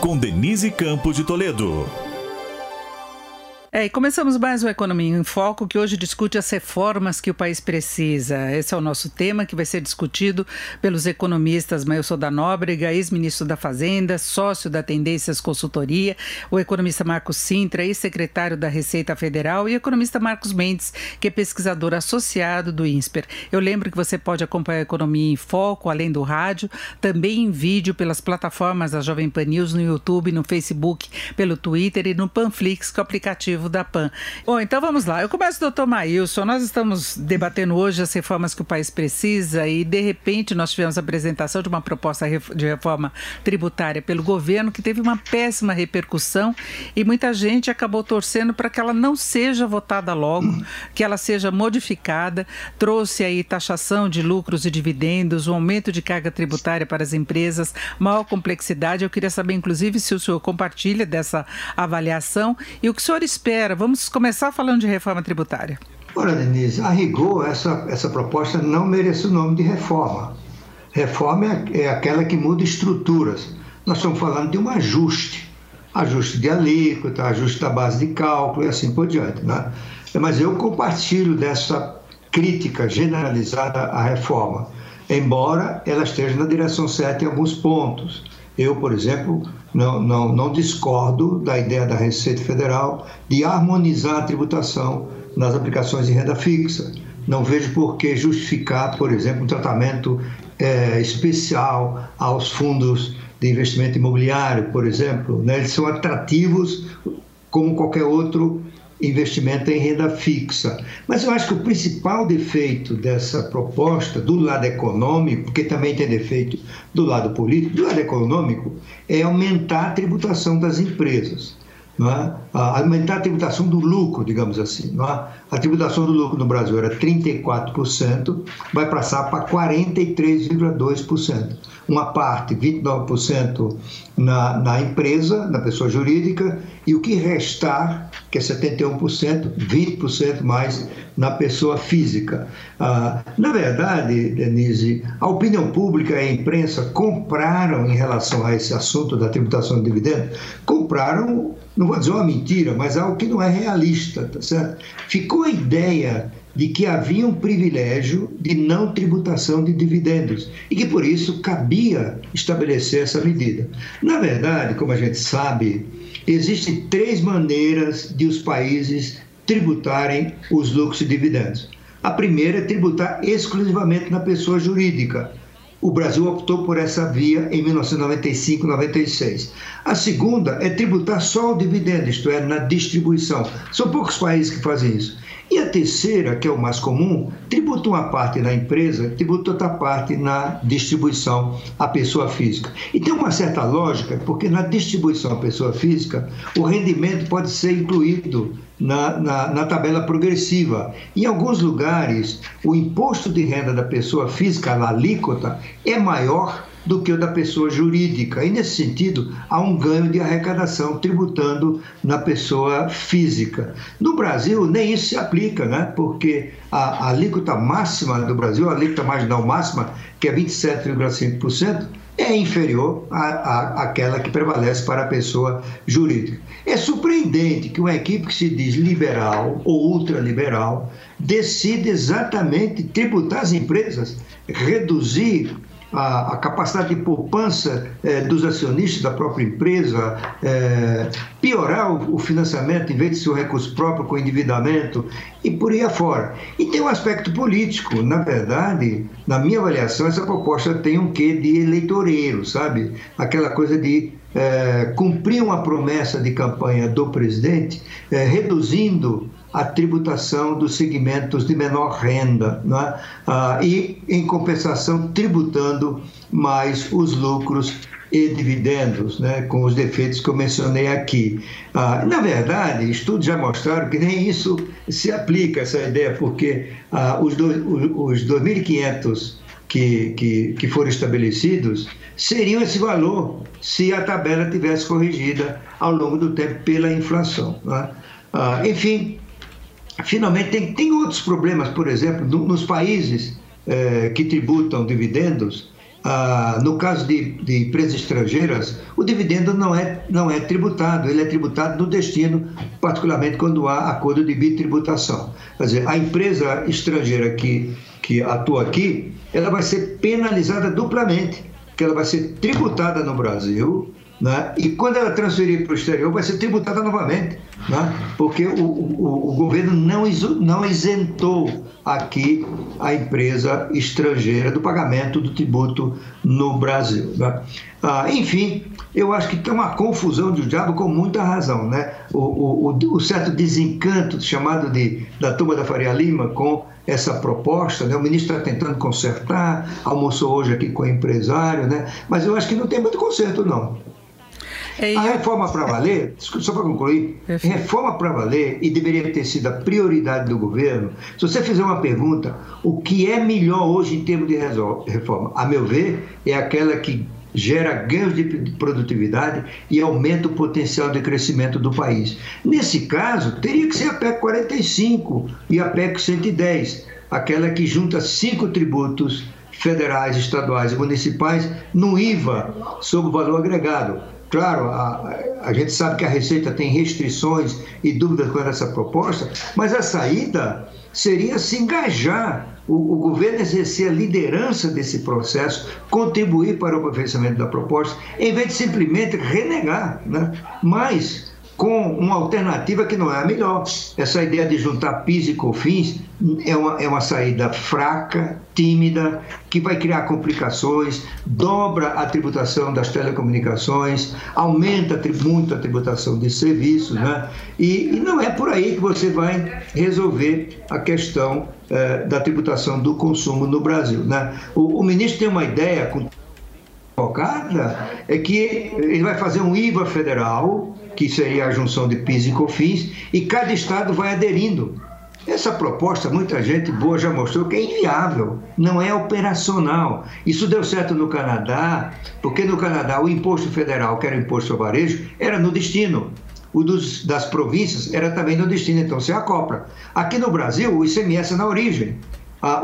Com Denise Campos de Toledo. É, e começamos mais o Economia em Foco, que hoje discute as reformas que o país precisa. Esse é o nosso tema, que vai ser discutido pelos economistas Mailson da Nóbrega, ex-ministro da Fazenda, sócio da Tendências Consultoria, o economista Marcos Sintra, ex-secretário da Receita Federal, e o economista Marcos Mendes, que é pesquisador associado do INSPER. Eu lembro que você pode acompanhar a Economia em Foco, além do rádio, também em vídeo pelas plataformas da Jovem Pan News, no YouTube, no Facebook, pelo Twitter e no Panflix, que é o aplicativo da PAN. Bom, então vamos lá. Eu começo, doutor Maílson. Nós estamos debatendo hoje as reformas que o país precisa e, de repente, nós tivemos a apresentação de uma proposta de reforma tributária pelo governo que teve uma péssima repercussão e muita gente acabou torcendo para que ela não seja votada logo, que ela seja modificada. Trouxe aí taxação de lucros e dividendos, um aumento de carga tributária para as empresas, maior complexidade. Eu queria saber, inclusive, se o senhor compartilha dessa avaliação e o que o senhor espera Vamos começar falando de reforma tributária. Ora, Denise, a rigor, essa, essa proposta não merece o nome de reforma. Reforma é, é aquela que muda estruturas. Nós estamos falando de um ajuste. Ajuste de alíquota, ajuste da base de cálculo e assim por diante. Né? Mas eu compartilho dessa crítica generalizada à reforma, embora ela esteja na direção certa em alguns pontos. Eu, por exemplo, não, não, não discordo da ideia da Receita Federal de harmonizar a tributação nas aplicações de renda fixa. Não vejo por que justificar, por exemplo, um tratamento é, especial aos fundos de investimento imobiliário, por exemplo. Né? Eles são atrativos como qualquer outro investimento em renda fixa. Mas eu acho que o principal defeito dessa proposta, do lado econômico, porque também tem defeito do lado político, do lado econômico, é aumentar a tributação das empresas. É? aumentar a tributação do lucro, digamos assim. É? A tributação do lucro no Brasil era 34%, vai passar para 43,2%. Uma parte, 29% na, na empresa, na pessoa jurídica, e o que restar, que é 71%, 20% mais na pessoa física. Ah, na verdade, Denise, a opinião pública e a imprensa compraram, em relação a esse assunto da tributação de dividendos, compraram não vou dizer uma mentira, mas algo que não é realista, tá certo? Ficou a ideia de que havia um privilégio de não tributação de dividendos e que por isso cabia estabelecer essa medida. Na verdade, como a gente sabe, existem três maneiras de os países tributarem os lucros e dividendos. A primeira é tributar exclusivamente na pessoa jurídica. O Brasil optou por essa via em 1995-96. A segunda é tributar só o dividendo, isto é, na distribuição. São poucos países que fazem isso. E a terceira, que é o mais comum, tributa uma parte na empresa, tributa outra parte na distribuição à pessoa física. E tem uma certa lógica, porque na distribuição à pessoa física, o rendimento pode ser incluído na, na, na, tabela progressiva. Em alguns lugares, o imposto de renda da pessoa física, a alíquota, é maior do que o da pessoa jurídica. E, nesse sentido, há um ganho de arrecadação tributando na pessoa física. No Brasil, nem isso se aplica, né? porque a, a alíquota máxima do Brasil, a alíquota marginal máxima, que é 27,5%, é inferior à, à, àquela que prevalece para a pessoa jurídica. É surpreendente que uma equipe que se diz liberal ou ultraliberal decida exatamente tributar as empresas, reduzir a, a capacidade de poupança é, dos acionistas da própria empresa, é, piorar o, o, financiamento em vez de ser recurso próprio com endividamento e por aí afora. E tem um aspecto político. Na verdade, na minha avaliação, essa proposta tem um quê de eleitoreiro, sabe? Aquela coisa de é, cumprir uma promessa de campanha do presidente, é, reduzindo a tributação dos segmentos de menor renda, né? ah, e, em compensação, tributando mais os lucros e dividendos, né, com os defeitos que eu mencionei aqui. Ah, na verdade, estudos já mostraram que nem isso se aplica, essa ideia, porque ah, os, os 2.500 que, que, que foram estabelecidos seriam esse valor se a tabela tivesse corrigida ao longo do tempo pela inflação. Né? Ah, enfim, finalmente tem, tem outros problemas, por exemplo, no, nos países eh, que tributam dividendos, ah, no caso de, de, empresas estrangeiras, o dividendo não é, não é tributado, ele é tributado no destino, particularmente quando há acordo de bitributação. Quer dizer, a empresa estrangeira que, que atua aqui, ela vai ser penalizada duplamente, porque ela vai ser tributada no Brasil, né? e quando ela transferir para o exterior, vai ser tributada novamente, né? porque o, o, o governo não, não isentou aqui a empresa estrangeira do pagamento do tributo no Brasil. Né? Ah, enfim, eu acho que tem uma confusão de diabo com muita razão. Né? O, o, o, certo desencanto chamado de, da turma da Faria Lima com essa proposta, né? o ministro está tentando consertar, almoçou hoje aqui com o empresário, né? mas eu acho que não tem muito conserto não. É, a reforma para valer, só para concluir, reforma para valer e deveria ter sido a prioridade do governo. Se você fizer uma pergunta, o que é melhor hoje em termos de reforma? A meu ver, é aquela que gera ganhos de produtividade e aumenta o potencial de crescimento do país. Nesse caso, teria que ser a PEC 45 e a PEC 110, aquela que junta cinco tributos federais, estaduais e municipais no IVA sobre o valor agregado Claro, a, a gente sabe que a Receita tem restrições e dúvidas com essa proposta, mas a saída seria se engajar, o, o, governo exercer a liderança desse processo, contribuir para o aperfeiçoamento da proposta, em vez de simplesmente renegar. Né? Mas com uma alternativa que não é a melhor. Essa ideia de juntar PIS e COFINS é uma, é uma saída fraca, tímida, que vai criar complicações, dobra a tributação das telecomunicações, aumenta muito a tributação de serviços, né? E, e não é por aí que você vai resolver a questão eh, da tributação do consumo no Brasil, né? O, o ministro tem uma ideia colocada, é que ele vai fazer um IVA federal, que seria a junção de PIS e COFINS, e cada estado vai aderindo. Essa proposta, muita gente boa já mostrou que é inviável, não é operacional. Isso deu certo no Canadá, porque no Canadá o imposto federal, que era o imposto ao varejo, era no destino. O dos, das províncias era também no destino, então se acopla. Aqui no Brasil, o ICMS é na origem.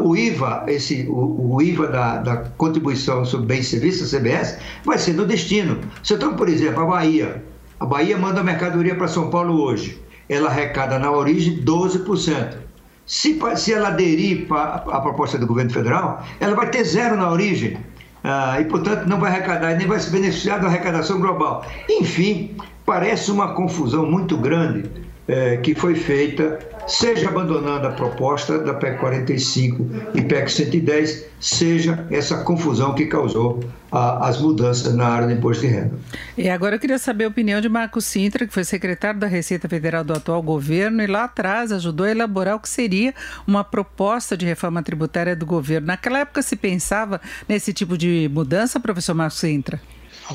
O IVA, esse, o, o IVA da, da, contribuição sobre bens e serviços, a CBS, vai ser no destino. Se então, por exemplo, a Bahia, a Bahia manda mercadoria para São Paulo hoje. Ela arrecada na origem 12%. Se, se ela aderir a proposta do governo federal, ela vai ter zero na origem. Ah, e, portanto, não vai arrecadar nem vai se beneficiar da arrecadação global. Enfim, parece uma confusão muito grande eh, que foi feita seja abandonando a proposta da PEC 45 e PEC 110, seja essa confusão que causou a, as mudanças na área do imposto de renda. E agora eu queria saber a opinião de Marco Sintra, que foi secretário da Receita Federal do atual governo e lá atrás ajudou a elaborar o que seria uma proposta de reforma tributária do governo. Naquela época se pensava nesse tipo de mudança, professor Marco Sintra?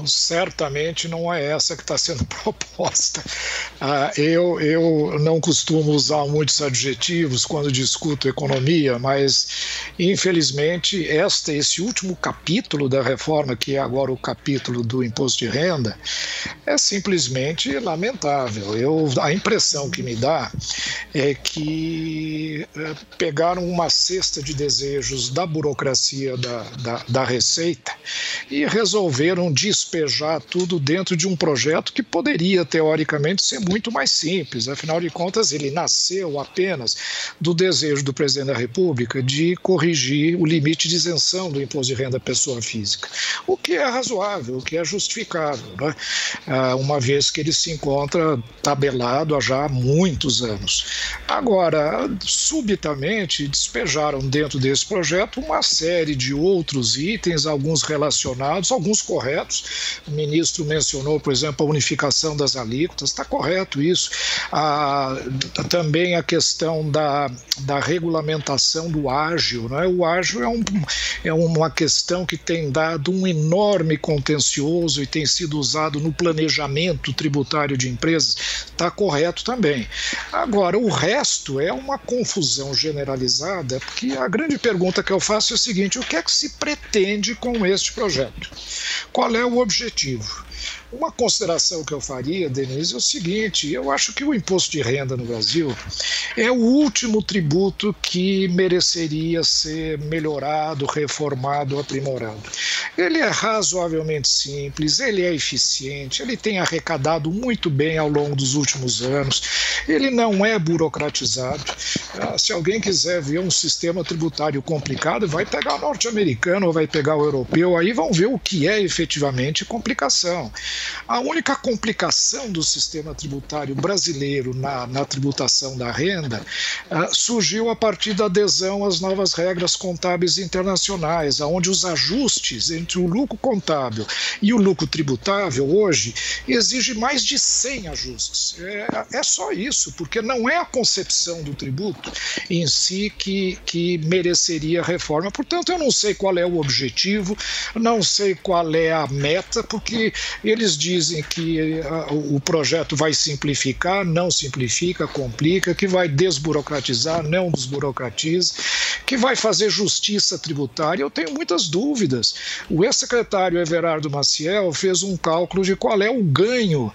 Certamente não é essa que está sendo proposta. Ah, eu, eu não costumo usar muitos adjetivos quando discuto economia, mas infelizmente este, esse último capítulo da reforma, que é agora o capítulo do imposto de renda, é simplesmente lamentável. Eu, a impressão que me dá é que é, pegaram uma cesta de desejos da burocracia da, da, da Receita e resolveram dispensar despejar tudo dentro de um projeto que poderia, teoricamente, ser muito mais simples. Afinal de contas, ele nasceu apenas do desejo do presidente da República de corrigir o limite de isenção do imposto de renda à pessoa física, o que é razoável, o que é justificável, né? Ah, uma vez que ele se encontra tabelado há já muitos anos. Agora, subitamente, despejaram dentro desse projeto uma série de outros itens, alguns relacionados, alguns corretos, O ministro mencionou, por exemplo, a unificação das alíquotas, está correto isso. Ah, também a questão da, da regulamentação do ágil. Né? O ágil é, um, é uma questão que tem dado um enorme contencioso e tem sido usado no planejamento tributário de empresas. Está correto também. Agora, o resto é uma confusão generalizada, porque a grande pergunta que eu faço é o seguinte: o que é que se pretende com este projeto? Qual é o objetivo? Uma consideração que eu faria, Denise, é o seguinte: eu acho que o imposto de renda no Brasil é o último tributo que mereceria ser melhorado, reformado, aprimorado. Ele é razoavelmente simples, ele é eficiente, ele tem arrecadado muito bem ao longo dos últimos anos, ele não é burocratizado. Ah, se alguém quiser ver um sistema tributário complicado, vai pegar o norte-americano ou vai pegar o europeu, aí vão ver o que é efetivamente complicação. A única complicação do sistema tributário brasileiro na, na tributação da renda uh, surgiu a partir da adesão às novas regras contábeis internacionais, onde os ajustes entre o lucro contábil e o lucro tributável hoje exige mais de 100 ajustes. É, é só isso, porque não é a concepção do tributo em si que, que mereceria reforma. Portanto, eu não sei qual é o objetivo, não sei qual é a meta, porque eles dizem que uh, o projeto vai simplificar, não simplifica, complica, que vai desburocratizar, não desburocratiza, que vai fazer justiça tributária. Eu tenho muitas dúvidas. O ex-secretário Everardo Maciel fez um cálculo de qual é o ganho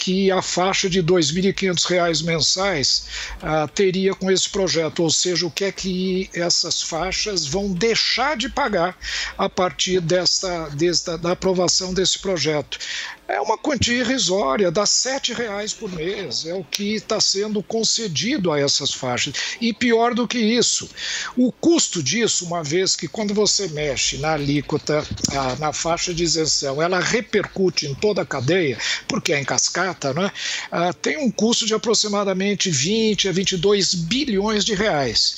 que a faixa de R$ 2.500 mensais uh, teria com esse projeto, ou seja, o que é que essas faixas vão deixar de pagar a partir desta, desta da aprovação desse projeto é uma quantia irrisória, dá sete reais por mês, é o que está sendo concedido a essas faixas. E pior do que isso, o custo disso, uma vez que quando você mexe na alíquota, na faixa de isenção, ela repercute em toda a cadeia, porque é em cascata, né? tem um custo de aproximadamente 20 a 22 bilhões de reais.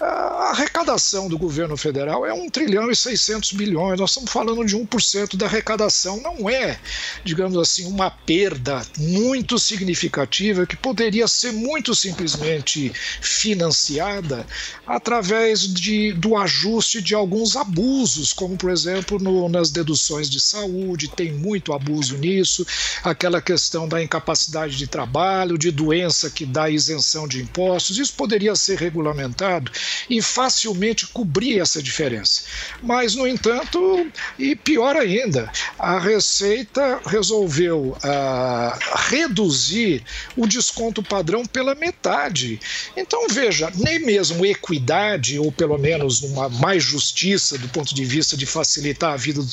A arrecadação do governo federal é 1 trilhão e 600 bilhões. Nós estamos falando de 1% da arrecadação. Não é, digamos assim, uma perda muito significativa que poderia ser muito simplesmente financiada através de, do ajuste de alguns abusos, como, por exemplo, no, nas deduções de saúde, tem muito abuso nisso, aquela questão da incapacidade de trabalho, de doença que dá isenção de impostos. Isso poderia ser regulamentado e facilmente cobrir essa diferença. Mas, no entanto, e pior ainda, a Receita resolveu ah, reduzir o desconto padrão pela metade. Então, veja, nem mesmo equidade, ou pelo menos uma mais justiça do ponto de vista de facilitar a vida do,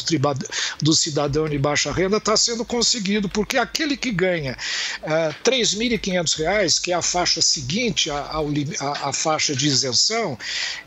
do cidadão de baixa renda, está sendo conseguido, porque aquele que ganha ah, R$ 3.500, que é a faixa seguinte à, faixa de isenção,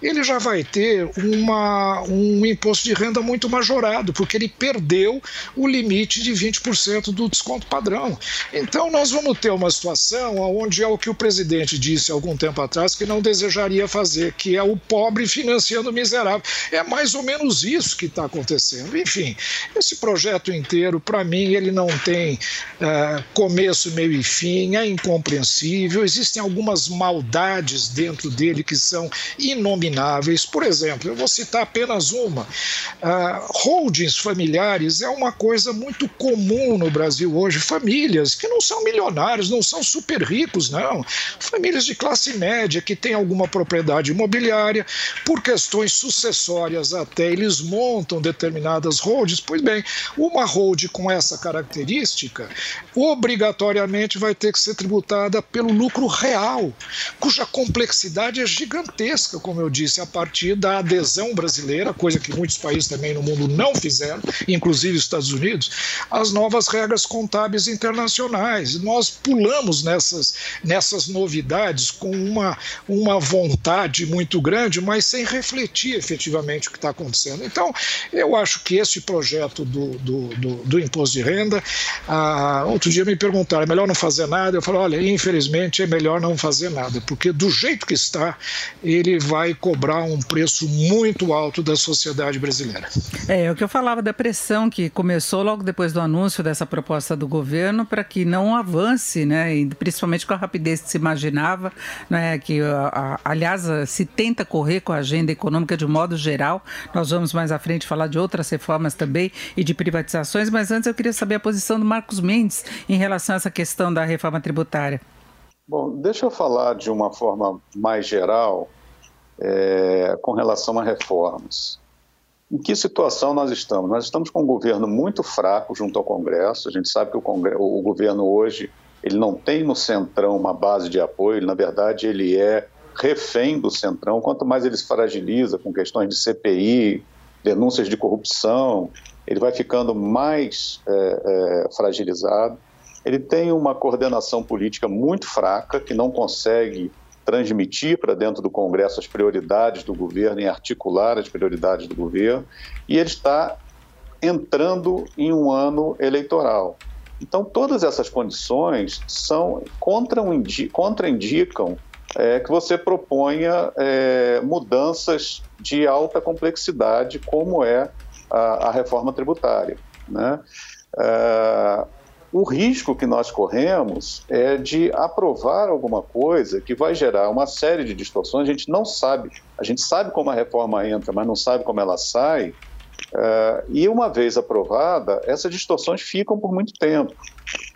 ele já vai ter uma, um imposto de renda muito majorado, porque ele perdeu o limite de 20% do desconto padrão. Então, nós vamos ter uma situação onde é o que o presidente disse algum tempo atrás que não desejaria fazer, que é o pobre financiando o miserável. É mais ou menos isso que está acontecendo. Enfim, esse projeto inteiro, para mim, ele não tem uh, começo, meio e fim, é incompreensível, existem algumas maldades dentro dele que são inomináveis. Por exemplo, eu vou citar apenas uma. Uh, holdings familiares é uma coisa muito comum no Brasil hoje. Famílias que não são milionários, não são super ricos, não. Famílias de classe média que têm alguma propriedade imobiliária, por questões sucessórias até, eles montam determinadas holdings. Pois bem, uma hold com essa característica obrigatoriamente vai ter que ser tributada pelo lucro real, cuja complexidade é gigantesca gigantesca, como eu disse, a partir da adesão brasileira, coisa que muitos países também no mundo não fizeram, inclusive os Estados Unidos, às novas regras contábeis internacionais. Nós pulamos nessas, nessas novidades com uma, uma vontade muito grande, mas sem refletir efetivamente o que está acontecendo. Então, eu acho que esse projeto do, do, do, do imposto de renda, ah, outro dia me perguntaram, é melhor não fazer nada? Eu falei, olha, infelizmente é melhor não fazer nada, porque do jeito que está, ele ele vai cobrar um preço muito alto da sociedade brasileira. É, é o que eu falava da pressão que começou logo depois do anúncio dessa proposta do governo para que não avance, né, e principalmente com a rapidez que se imaginava, né, que a, a, aliás se tenta correr com a agenda econômica de um modo geral. Nós vamos mais à frente falar de outras reformas também e de privatizações, mas antes eu queria saber a posição do Marcos Mendes em relação a essa questão da reforma tributária. Bom, deixa eu falar de uma forma mais geral é, com relação a reformas. Em que situação nós estamos? Nós estamos com um governo muito fraco junto ao Congresso. A gente sabe que o, Congresso, o governo hoje ele não tem no centrão uma base de apoio. Na verdade, ele é refém do centrão. Quanto mais ele se fragiliza com questões de CPI, denúncias de corrupção, ele vai ficando mais é, é, fragilizado. Ele tem uma coordenação política muito fraca, que não consegue transmitir para dentro do Congresso as prioridades do governo e articular as prioridades do governo, e ele está entrando em um ano eleitoral. Então, todas essas condições são contraindicam é, que você proponha é, mudanças de alta complexidade, como é a, a reforma tributária. Né? É, o risco que nós corremos é de aprovar alguma coisa que vai gerar uma série de distorções. A gente não sabe, a gente sabe como a reforma entra, mas não sabe como ela sai. Uh, e uma vez aprovada, essas distorções ficam por muito tempo.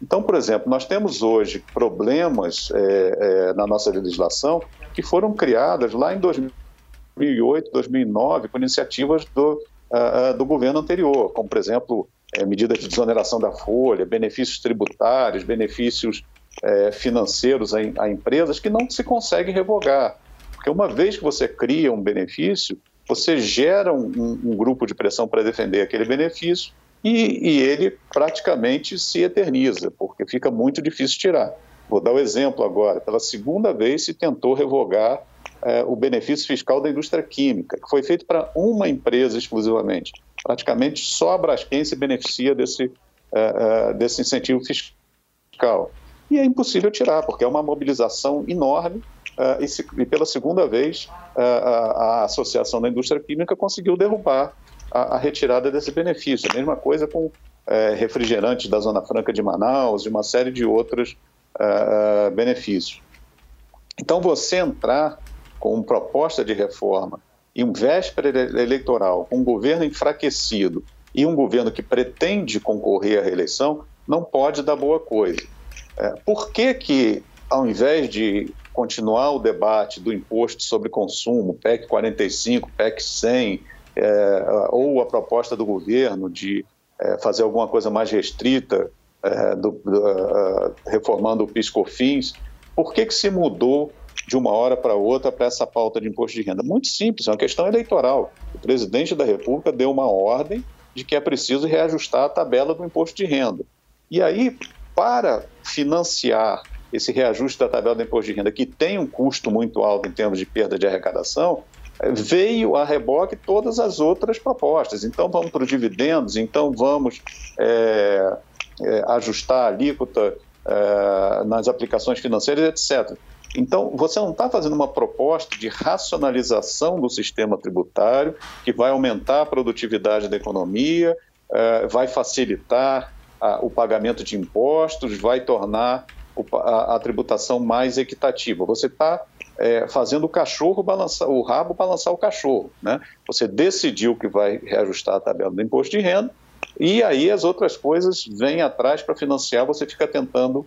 Então, por exemplo, nós temos hoje problemas é, é, na nossa legislação que foram criadas lá em 2008, 2009, por iniciativas do, uh, do governo anterior, como, por exemplo, é, medidas de desoneração da folha, benefícios tributários, benefícios é, financeiros a, a, empresas que não se consegue revogar. Porque uma vez que você cria um benefício, você gera um, um grupo de pressão para defender aquele benefício e, e, ele praticamente se eterniza, porque fica muito difícil tirar. Vou dar o um exemplo agora. Pela segunda vez se tentou revogar é, o benefício fiscal da indústria química, que foi feito para uma empresa exclusivamente praticamente só a Braskem se beneficia desse, uh, uh, desse incentivo fiscal. E é impossível tirar, porque é uma mobilização enorme uh, e, pela segunda vez a, Associação da Indústria Química conseguiu derrubar a, a retirada desse benefício. A mesma coisa com refrigerantes da Zona Franca de Manaus e uma série de outros benefícios. Então, você entrar com proposta de reforma em véspera eleitoral, um governo enfraquecido e um governo que pretende concorrer à reeleição, não pode dar boa coisa. É, por que que, ao invés de continuar o debate do imposto sobre consumo, PEC 45, PEC 100, é, ou a proposta do governo de é, fazer alguma coisa mais restrita, é, do, do, uh, reformando o PIS-COFINS, por que que se mudou de uma hora para outra para essa pauta de imposto de renda? Muito simples, é uma questão eleitoral. O presidente da República deu uma ordem de que é preciso reajustar a tabela do imposto de renda. E aí, para financiar esse reajuste da tabela do imposto de renda, que tem um custo muito alto em termos de perda de arrecadação, veio a reboque todas as outras propostas. Então, vamos para os dividendos, então vamos é, é, ajustar a alíquota é, nas aplicações financeiras, etc. Então, você não está fazendo uma proposta de racionalização do sistema tributário que vai aumentar a produtividade da economia, eh, vai facilitar o pagamento de impostos, vai tornar a, tributação mais equitativa. Você está é, fazendo o cachorro balançar, o rabo balançar o cachorro. Né? Você decidiu que vai reajustar a tabela do imposto de renda, e aí as outras coisas vêm atrás para financiar, você fica tentando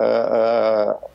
uh,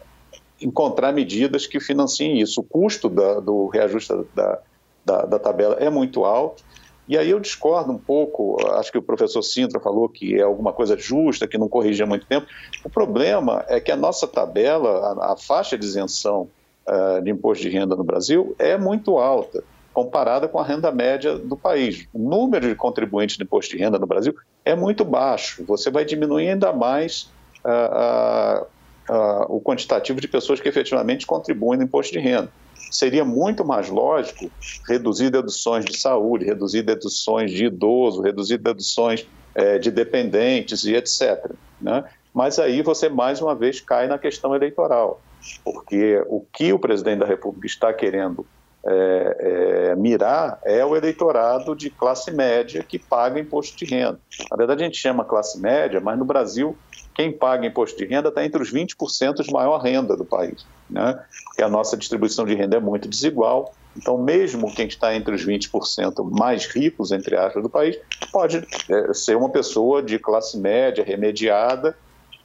encontrar medidas que financiem isso. O custo da, do reajuste da, da, da, tabela é muito alto. E aí eu discordo um pouco, acho que o professor Sintra falou que é alguma coisa justa, que não corrige há muito tempo. O problema é que a nossa tabela, a, a faixa de isenção uh, de imposto de renda no Brasil é muito alta, comparada com a renda média do país. O número de contribuintes de imposto de renda no Brasil é muito baixo. Você vai diminuir ainda mais uh, uh, uh, o quantitativo de pessoas que efetivamente contribuem no imposto de renda. Seria muito mais lógico reduzir deduções de saúde, reduzir deduções de idoso, reduzir deduções é, de dependentes e etc. Né? Mas aí você mais uma vez cai na questão eleitoral, porque o que o presidente da República está querendo é, é, mirar é o eleitorado de classe média que paga imposto de renda. Na verdade, a gente chama classe média, mas no Brasil, quem paga imposto de renda está entre os 20% de maior renda do país, né? porque a nossa distribuição de renda é muito desigual. Então, mesmo quem está entre os 20% mais ricos, entre aspas, do país, pode é, ser uma pessoa de classe média, remediada,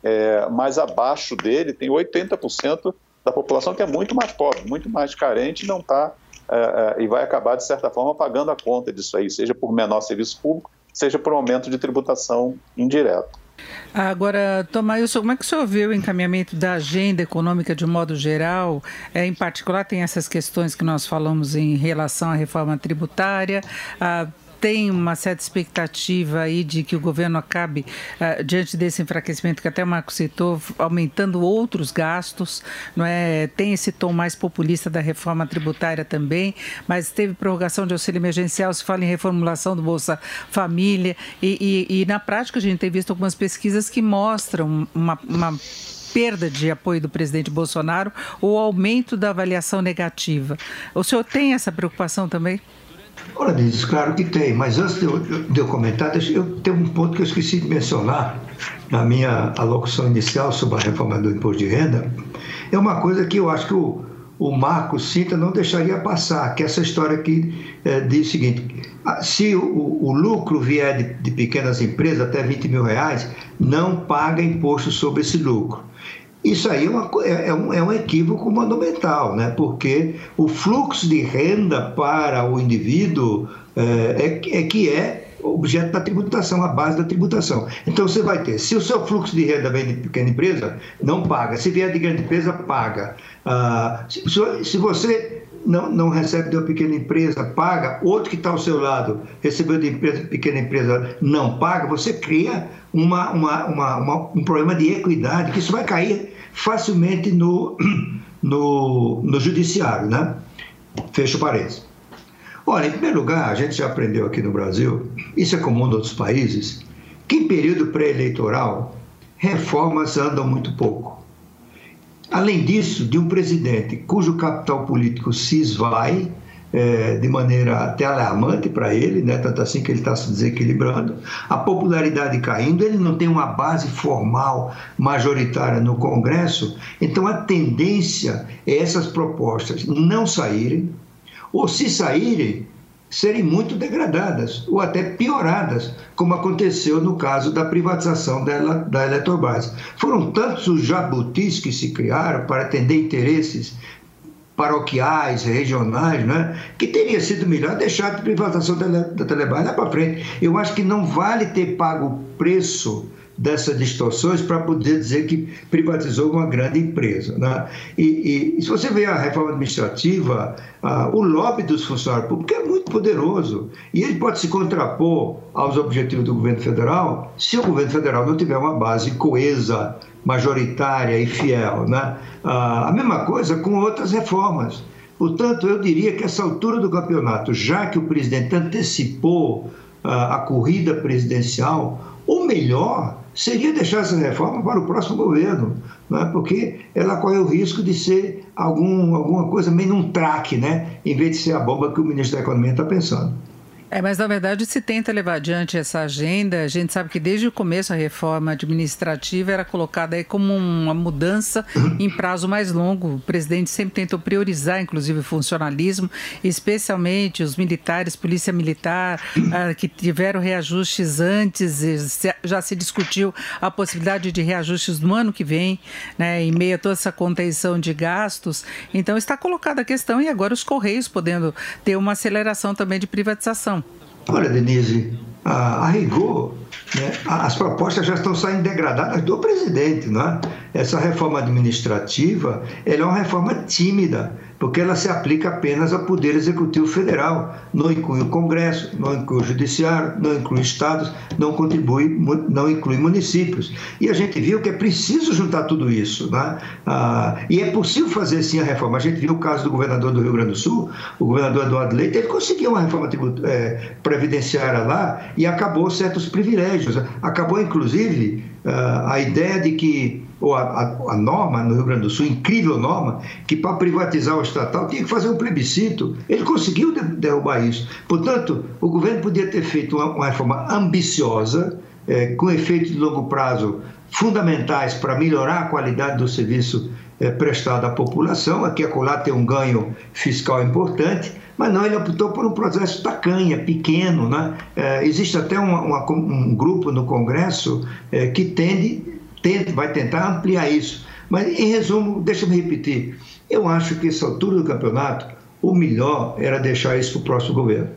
é, mas abaixo dele tem 80% da população que é muito mais pobre, muito mais carente e não está e vai acabar, de certa forma, pagando a conta disso aí, seja por menor serviço público, seja por aumento de tributação indireta. Agora, Tomailson, como é que o senhor vê o encaminhamento da agenda econômica de modo geral? É, em particular, tem essas questões que nós falamos em relação à reforma tributária, a tem uma certa expectativa aí de que o governo acabe, uh, diante desse enfraquecimento que até o Marco citou, aumentando outros gastos, não é? Tem esse tom mais populista da reforma tributária também, mas teve prorrogação de auxílio emergencial, se fala em reformulação do Bolsa Família, e, e, e na prática a gente tem visto algumas pesquisas que mostram uma, uma perda de apoio do presidente Bolsonaro ou aumento da avaliação negativa. O senhor tem essa preocupação também? Ora, diz, claro que tem, mas antes de eu, de eu comentar, deixa, eu tenho um ponto que eu esqueci de mencionar na minha alocução inicial sobre a reforma do imposto de renda. É uma coisa que eu acho que o, o Marco Cinta não deixaria passar, que é essa história aqui é, diz o seguinte: se o, o lucro vier de, de, pequenas empresas até 20 mil reais, não paga imposto sobre esse lucro. Isso aí é, uma, é, é, um, é um equívoco monumental, né? porque o fluxo de renda para o indivíduo é, é, é que é objeto da tributação, a base da tributação. Então você vai ter, se o seu fluxo de renda vem de pequena empresa, não paga. Se vier de grande empresa, paga. Ah, se, se, você não, não recebe de uma pequena empresa, paga, outro que está ao seu lado recebeu de empresa, pequena empresa, não paga, você cria uma, uma, uma, uma, um problema de equidade, que isso vai cair facilmente no, no, no judiciário, né? Fecho parênteses. Olha, em primeiro lugar, a gente já aprendeu aqui no Brasil, isso é comum em outros países, que em período pré-eleitoral, reformas andam muito pouco. Além disso, de um presidente cujo capital político se esvai, é, de maneira até alarmante para ele, né? tanto assim que ele está se desequilibrando, a popularidade caindo, ele não tem uma base formal majoritária no Congresso, então a tendência é essas propostas não saírem, ou se saírem, serem muito degradadas ou até pioradas, como aconteceu no caso da privatização da, da Eletrobras. Foram tantos os jabutis que se criaram para atender interesses paroquiais, regionais, né? que teria sido melhor deixar a privatização da, da Telebrás lá para frente. Eu acho que não vale ter pago o preço dessas distorções para poder dizer que privatizou uma grande empresa. Né? E, e, se você vê a reforma administrativa, o lobby dos funcionários públicos é muito poderoso e ele pode se contrapor aos objetivos do governo federal se o governo federal não tiver uma base coesa, majoritária e fiel. Né? A mesma coisa com outras reformas. Portanto, eu diria que essa altura do campeonato, já que o presidente antecipou ah, a corrida presidencial, o melhor seria deixar essa reforma para o próximo governo, né? porque ela corre o risco de ser algum, alguma coisa meio num traque, né? em vez de ser a bomba que o ministro da Economia está pensando. É, mas na verdade se tenta levar adiante essa agenda. A gente sabe que desde o começo a reforma administrativa era colocada aí como uma mudança em prazo mais longo. O presidente sempre tentou priorizar, inclusive, o funcionalismo, especialmente os militares, polícia militar, ah, que tiveram reajustes antes. Já se discutiu a possibilidade de reajustes no ano que vem, né, em meio a toda essa contenção de gastos. Então está colocada a questão e agora os Correios podendo ter uma aceleração também de privatização. Olha, Denise, a, a rigor, né, as propostas já estão saindo degradadas do presidente. Não é? Essa reforma administrativa ela é uma reforma tímida porque ela se aplica apenas ao Poder Executivo Federal, não inclui o Congresso, não inclui o Judiciário, não inclui estados, não contribui, não inclui municípios. E a gente viu que é preciso juntar tudo isso. Né? Ah, e é possível fazer sim a reforma. A gente viu o caso do governador do Rio Grande do Sul, o governador Eduardo Leite, ele conseguiu uma reforma é, previdenciária lá e acabou certos privilégios. Acabou, inclusive, uh, a ideia de que, ou a, a, a, norma no Rio Grande do Sul, incrível norma, que para privatizar o estatal tinha que fazer um plebiscito. Ele conseguiu de, derrubar isso. Portanto, o governo podia ter feito uma, uma reforma ambiciosa, eh, com efeitos de longo prazo fundamentais para melhorar a qualidade do serviço eh, prestado à população. Aqui a Colar tem um ganho fiscal importante mas não, ele optou por um processo tacanha, pequeno. Né? É, existe até uma, uma, um grupo no Congresso é, que tende, tende, vai tentar ampliar isso. Mas, em resumo, deixa-me repetir: eu acho que essa altura do campeonato, o melhor era deixar isso para o próximo governo.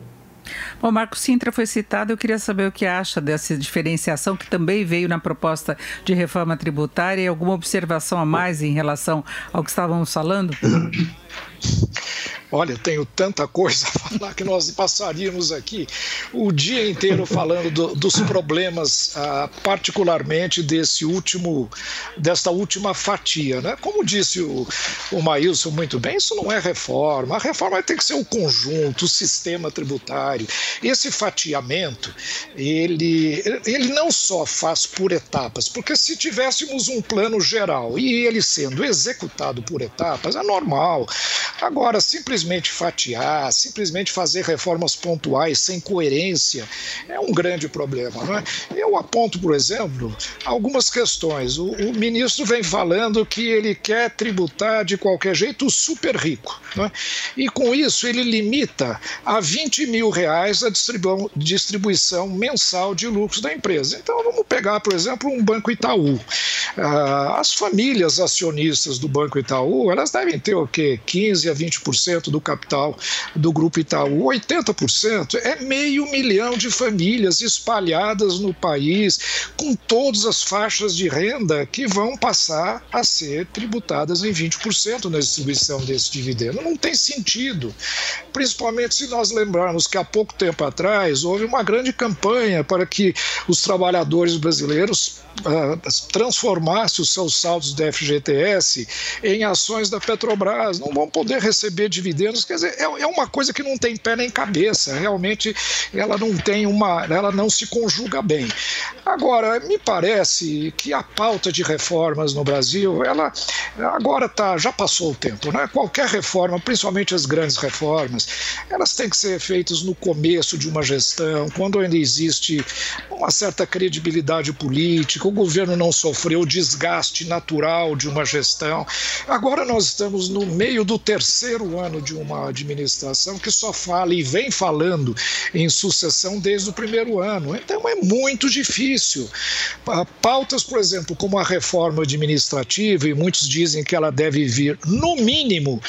Bom, Marco Sintra foi citado, eu queria saber o que acha dessa diferenciação que também veio na proposta de reforma tributária e alguma observação a mais em relação ao que estávamos falando? Olha, tenho tanta coisa a falar que nós passaríamos aqui o dia inteiro falando do, dos problemas, ah, particularmente desse último, desta última fatia. Né? Como disse o, o Maílson muito bem, isso não é reforma. A reforma tem que ser o conjunto, o sistema tributário. Esse fatiamento, ele, ele não só faz por etapas, porque se tivéssemos um plano geral e ele sendo executado por etapas, é normal. Agora, simplesmente fatiar, simplesmente fazer reformas pontuais sem coerência, é um grande problema. Não é? Eu aponto, por exemplo, algumas questões. O, o ministro vem falando que ele quer tributar de qualquer jeito o super rico. É? E com isso ele limita a 20 mil reais a distribu distribuição mensal de lucros da empresa. Então vamos pegar, por exemplo, um Banco Itaú. Ah, as famílias acionistas do Banco Itaú, elas devem ter o quê? 15 a 20% do capital do Grupo Itaú, 80% é meio milhão de famílias espalhadas no país, com todas as faixas de renda que vão passar a ser tributadas em 20% na distribuição desse dividendo. Não tem sentido, principalmente se nós lembrarmos que há pouco tempo atrás houve uma grande campanha para que os trabalhadores brasileiros uh, transformassem os seus saldos da FGTS em ações da Petrobras, não vão poder receber dividendos quer dizer, é, é uma coisa que não tem pé nem cabeça, realmente ela não tem uma, ela não se conjuga bem. Agora, me parece que a pauta de reformas no Brasil, ela agora tá, já passou o tempo, né? Qualquer reforma, principalmente as grandes reformas, elas têm que ser feitas no começo de uma gestão, quando ainda existe uma certa credibilidade política, o governo não sofreu o desgaste natural de uma gestão. Agora nós estamos no meio do terceiro ano de uma administração que só fala e vem falando em sucessão desde o primeiro ano. Então é muito difícil. Pautas, por exemplo, como a reforma administrativa, e muitos dizem que ela deve vir, no mínimo,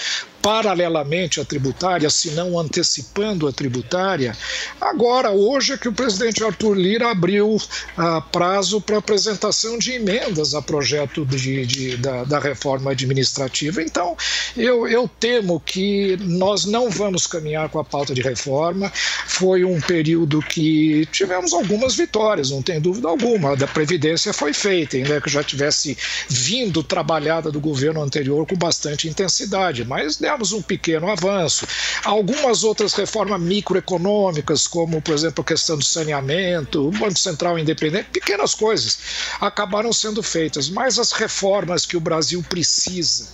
paralelamente à tributária, se não antecipando a tributária. Agora, hoje é que o presidente Arthur Lira abriu ah, prazo para apresentação de emendas a projeto de, de da, da, reforma administrativa. Então, eu, eu temo que nós não vamos caminhar com a pauta de reforma. Foi um período que tivemos algumas vitórias, não tem dúvida alguma. A da Previdência foi feita, ainda que já tivesse vindo trabalhada do governo anterior com bastante intensidade, mas tivemos um pequeno avanço. Algumas outras reformas microeconômicas, como, por exemplo, a questão do saneamento, o Banco Central independente, pequenas coisas, acabaram sendo feitas. Mas as reformas que o Brasil precisa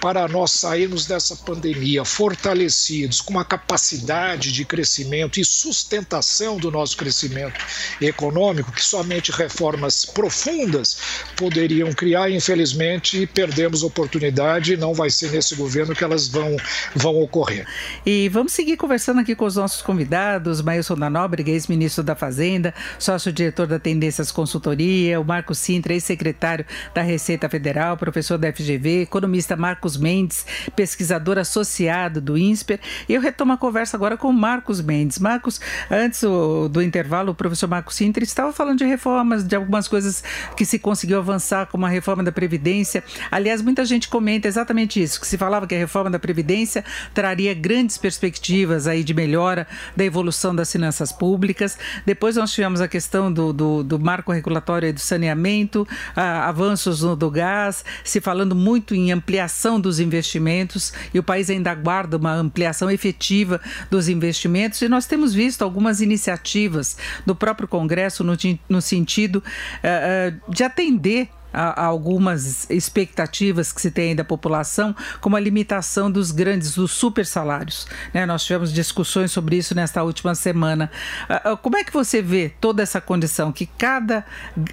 para nós sairmos dessa pandemia fortalecidos, com uma capacidade de crescimento e sustentação do nosso crescimento econômico, que somente reformas profundas poderiam criar, infelizmente, perdemos oportunidade e não vai ser nesse governo que elas vão vão, vão ocorrer. E vamos seguir conversando aqui com os nossos convidados, Mailson da Nóbrega, ex-ministro da Fazenda, sócio-diretor da Tendências Consultoria, o Marco Sintra, ex-secretário da Receita Federal, professor da FGV, economista Marcos Mendes, pesquisador associado do INSPER. E eu retomo a conversa agora com o Marcos Mendes. Marcos, antes do, do intervalo, o professor Marcos Sintra estava falando de reformas, de algumas coisas que se conseguiu avançar, como a reforma da Previdência. Aliás, muita gente comenta exatamente isso, que se falava que a reforma da Previdência Previdência traria grandes perspectivas aí de melhora da evolução das finanças públicas. Depois nós tivemos a questão do, do, do marco regulatório do saneamento, avanços no do gás, se falando muito em ampliação dos investimentos e o país ainda aguarda uma ampliação efetiva dos investimentos e nós temos visto algumas iniciativas do próprio Congresso no, no sentido uh, uh, de atender a, algumas expectativas que se tem da população, como a limitação dos grandes, dos super salários. Né? Nós tivemos discussões sobre isso nesta última semana. Uh, como é que você vê toda essa condição? Que cada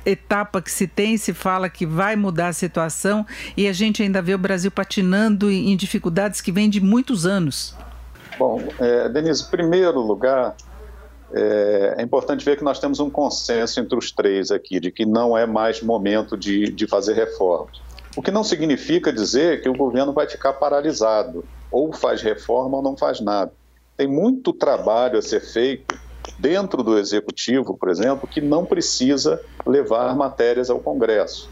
etapa que se tem se fala que vai mudar a situação e a gente ainda vê o Brasil patinando em dificuldades que vêm de muitos anos. Bom, é, Denise, em primeiro lugar, é, é, importante ver que nós temos um consenso entre os três aqui, de que não é mais momento de, de fazer reformas. O que não significa dizer que o governo vai ficar paralisado, ou faz reforma ou não faz nada. Tem muito trabalho a ser feito dentro do executivo, por exemplo, que não precisa levar matérias ao Congresso.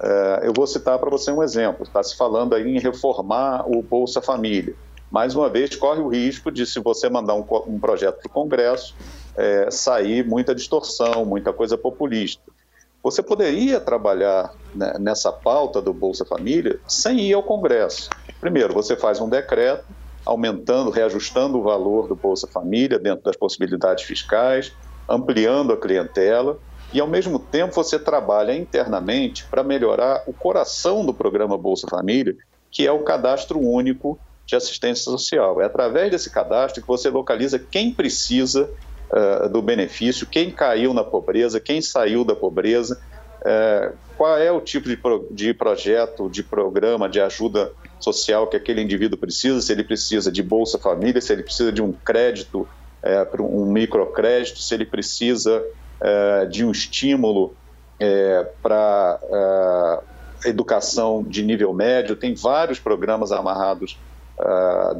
É, eu vou citar para você um exemplo. Está se falando aí em reformar o Bolsa Família mais uma vez, corre o risco de, se você mandar um, um projeto para o Congresso, é, sair muita distorção, muita coisa populista. Você poderia trabalhar né, nessa pauta do Bolsa Família sem ir ao Congresso. Primeiro, você faz um decreto aumentando, reajustando o valor do Bolsa Família dentro das possibilidades fiscais, ampliando a clientela e, ao mesmo tempo, você trabalha internamente para melhorar o coração do programa Bolsa Família, que é o cadastro único de assistência social. É através desse cadastro que você localiza quem precisa uh, do benefício, quem caiu na pobreza, quem saiu da pobreza, uh, qual é o tipo de, pro, de projeto, de programa, de ajuda social que aquele indivíduo precisa, se ele precisa de Bolsa Família, se ele precisa de um crédito, uh, um microcrédito, se ele precisa de um estímulo para educação de nível médio, tem vários programas amarrados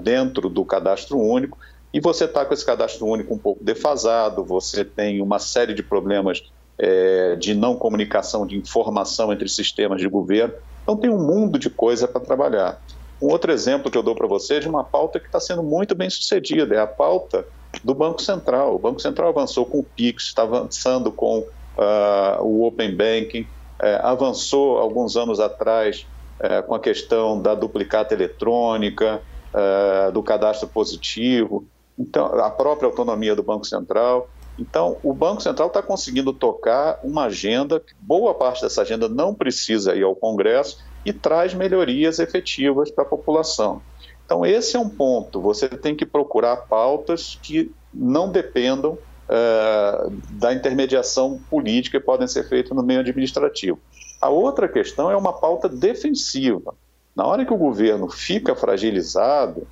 dentro do cadastro único, e você está com esse cadastro único um pouco defasado, você tem uma série de problemas é, de não comunicação, de informação entre sistemas de governo. Então, tem um mundo de coisa para trabalhar. Um outro exemplo que eu dou para você é de uma pauta que está sendo muito bem sucedida, é a pauta do Banco Central. O Banco Central avançou com o PIX, está avançando com uh, o Open Banking, uh, avançou alguns anos atrás é, com a questão da duplicata eletrônica, é, do cadastro positivo, então a própria autonomia do Banco Central. Então, o Banco Central está conseguindo tocar uma agenda, boa parte dessa agenda não precisa ir ao Congresso e traz melhorias efetivas para a população. Então, esse é um ponto. Você tem que procurar pautas que não dependam uh, da intermediação política que podem ser feitas no meio administrativo. A outra questão é uma pauta defensiva. Na hora que o governo fica fragilizado,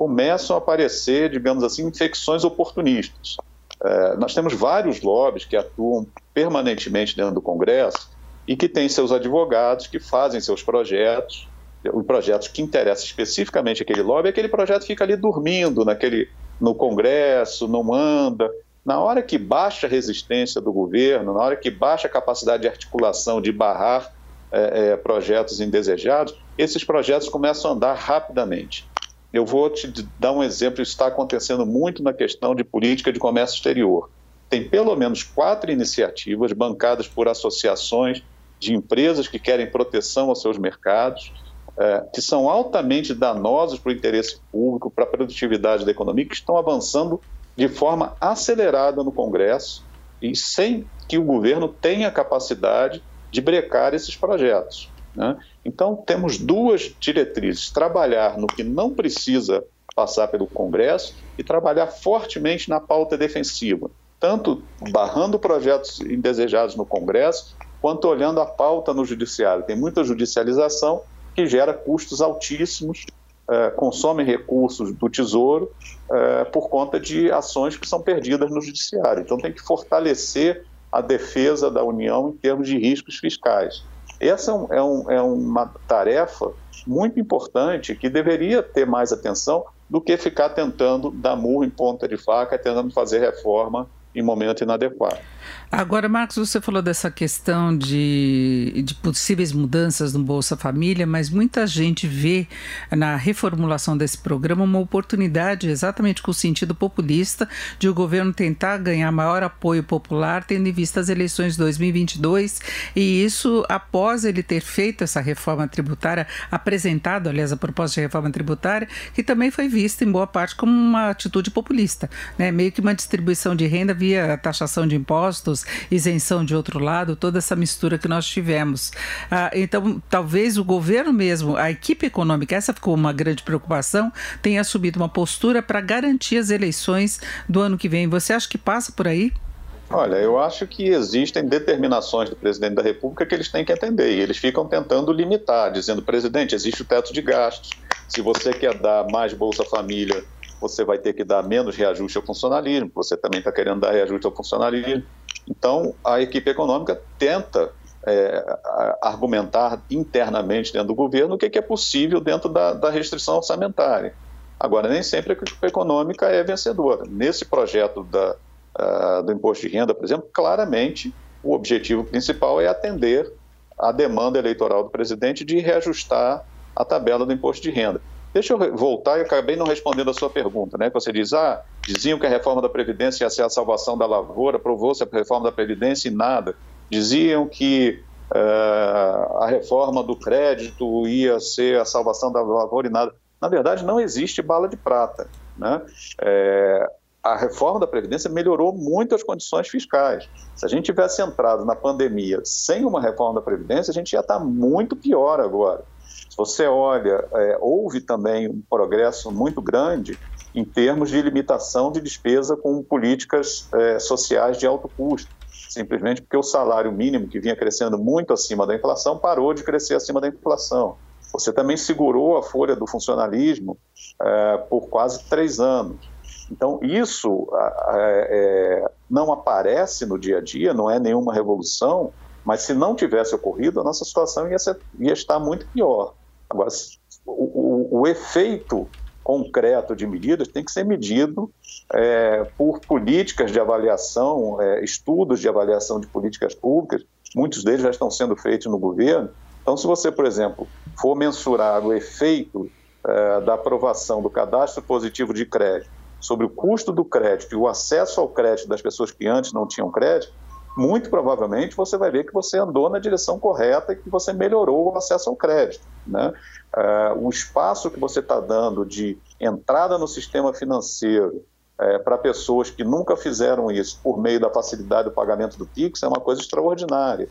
começam a aparecer, digamos assim, infecções oportunistas. É, nós temos vários lobbies que atuam permanentemente dentro do Congresso e que têm seus advogados que fazem seus projetos, os projetos que interessam especificamente aquele lobby, aquele projeto fica ali dormindo naquele, no Congresso, não anda, na hora que baixa a resistência do governo, na hora que baixa a capacidade de articulação, de barrar é, é, projetos indesejados, esses projetos começam a andar rapidamente. Eu vou te dar um exemplo, está acontecendo muito na questão de política de comércio exterior. Tem pelo menos quatro iniciativas bancadas por associações de empresas que querem proteção aos seus mercados, é, que são altamente danosos para o interesse público, para a produtividade da economia, que estão avançando de forma acelerada no Congresso e sem que o governo tenha capacidade de brecar esses projetos. Né? Então, temos duas diretrizes: trabalhar no que não precisa passar pelo Congresso e trabalhar fortemente na pauta defensiva, tanto barrando projetos indesejados no Congresso, quanto olhando a pauta no Judiciário. Tem muita judicialização que gera custos altíssimos é, consomem recursos do Tesouro é, por conta de ações que são perdidas no Judiciário. Então, tem que fortalecer a defesa da União em termos de riscos fiscais. Essa é, é, um, é uma tarefa muito importante que deveria ter mais atenção do que ficar tentando dar murro em ponta de faca, tentando fazer reforma em momento inadequado. Agora, Marcos, você falou dessa questão de, de possíveis mudanças no Bolsa Família, mas muita gente vê na reformulação desse programa uma oportunidade, exatamente com o sentido populista, de o governo tentar ganhar maior apoio popular, tendo em vista as eleições de 2022, e isso após ele ter feito essa reforma tributária, apresentado, aliás, a proposta de reforma tributária, que também foi vista em boa parte como uma atitude populista, né? meio que uma distribuição de renda via taxação de impostos isenção de outro lado, toda essa mistura que nós tivemos. Ah, então, talvez o governo mesmo, a equipe econômica, essa ficou uma grande preocupação, tenha assumido uma postura para garantir as eleições do ano que vem. Você acha que passa por aí? Olha, eu acho que existem determinações do presidente da República que eles têm que entender e eles ficam tentando limitar, dizendo: presidente, existe o teto de gastos. Se você quer dar mais Bolsa Família, você vai ter que dar menos reajuste ao funcionalismo. Você também está querendo dar reajuste ao funcionalismo. Então, a equipe econômica tenta é, argumentar internamente dentro do governo o que, é possível dentro da, da, restrição orçamentária. Agora, nem sempre a equipe econômica é vencedora. Nesse projeto da, uh, do imposto de renda, por exemplo, claramente o objetivo principal é atender a demanda eleitoral do presidente de reajustar a tabela do imposto de renda. Deixa eu voltar, eu acabei não respondendo a sua pergunta, né? Você diz, ah, diziam que a reforma da Previdência ia ser a salvação da lavoura, provou-se a reforma da Previdência e nada. Diziam que uh, a reforma do crédito ia ser a salvação da lavoura e nada. Na verdade, não existe bala de prata, né? É, a reforma da Previdência melhorou muito as condições fiscais. Se a gente tivesse entrado na pandemia sem uma reforma da Previdência, a gente ia estar muito pior agora. Você olha, é, houve também um progresso muito grande em termos de limitação de despesa com políticas é, sociais de alto custo, simplesmente porque o salário mínimo, que vinha crescendo muito acima da inflação, parou de crescer acima da inflação. Você também segurou a folha do funcionalismo é, por quase três anos. Então, isso é, não aparece no dia a dia, não é nenhuma revolução, mas se não tivesse ocorrido, a nossa situação ia, ser, ia estar muito pior. Agora, o, o, o efeito concreto de medidas tem que ser medido é, por políticas de avaliação, é, estudos de avaliação de políticas públicas, muitos deles já estão sendo feitos no governo. Então, se você, por exemplo, for mensurar o efeito é, da aprovação do cadastro positivo de crédito sobre o custo do crédito e o acesso ao crédito das pessoas que antes não tinham crédito, muito provavelmente você vai ver que você andou na direção correta e que você melhorou o acesso ao crédito. Né? Uh, o espaço que você está dando de entrada no sistema financeiro uh, para pessoas que nunca fizeram isso por meio da facilidade do pagamento do PIX é uma coisa extraordinária.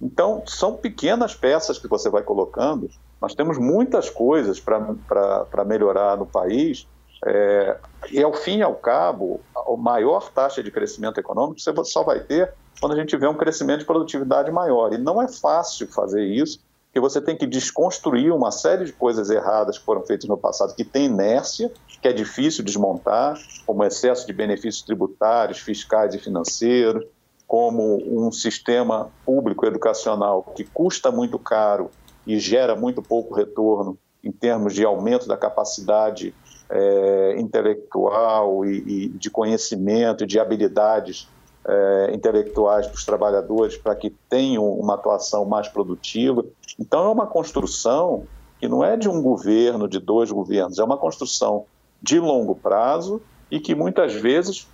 Então, são pequenas peças que você vai colocando. Nós temos muitas coisas para melhorar no país. É, e, ao fim e ao cabo, a maior taxa de crescimento econômico você só vai ter quando a gente vê um crescimento de produtividade maior. E não é fácil fazer isso, porque você tem que desconstruir uma série de coisas erradas que foram feitas no passado, que tem inércia, que é difícil desmontar, como excesso de benefícios tributários, fiscais e financeiros, como um sistema público educacional que custa muito caro e gera muito pouco retorno em termos de aumento da capacidade é, intelectual e, e de conhecimento de habilidades é, intelectuais dos trabalhadores para que tenham uma atuação mais produtiva. Então, é uma construção que não é de um governo, de dois governos, é uma construção de longo prazo e que muitas vezes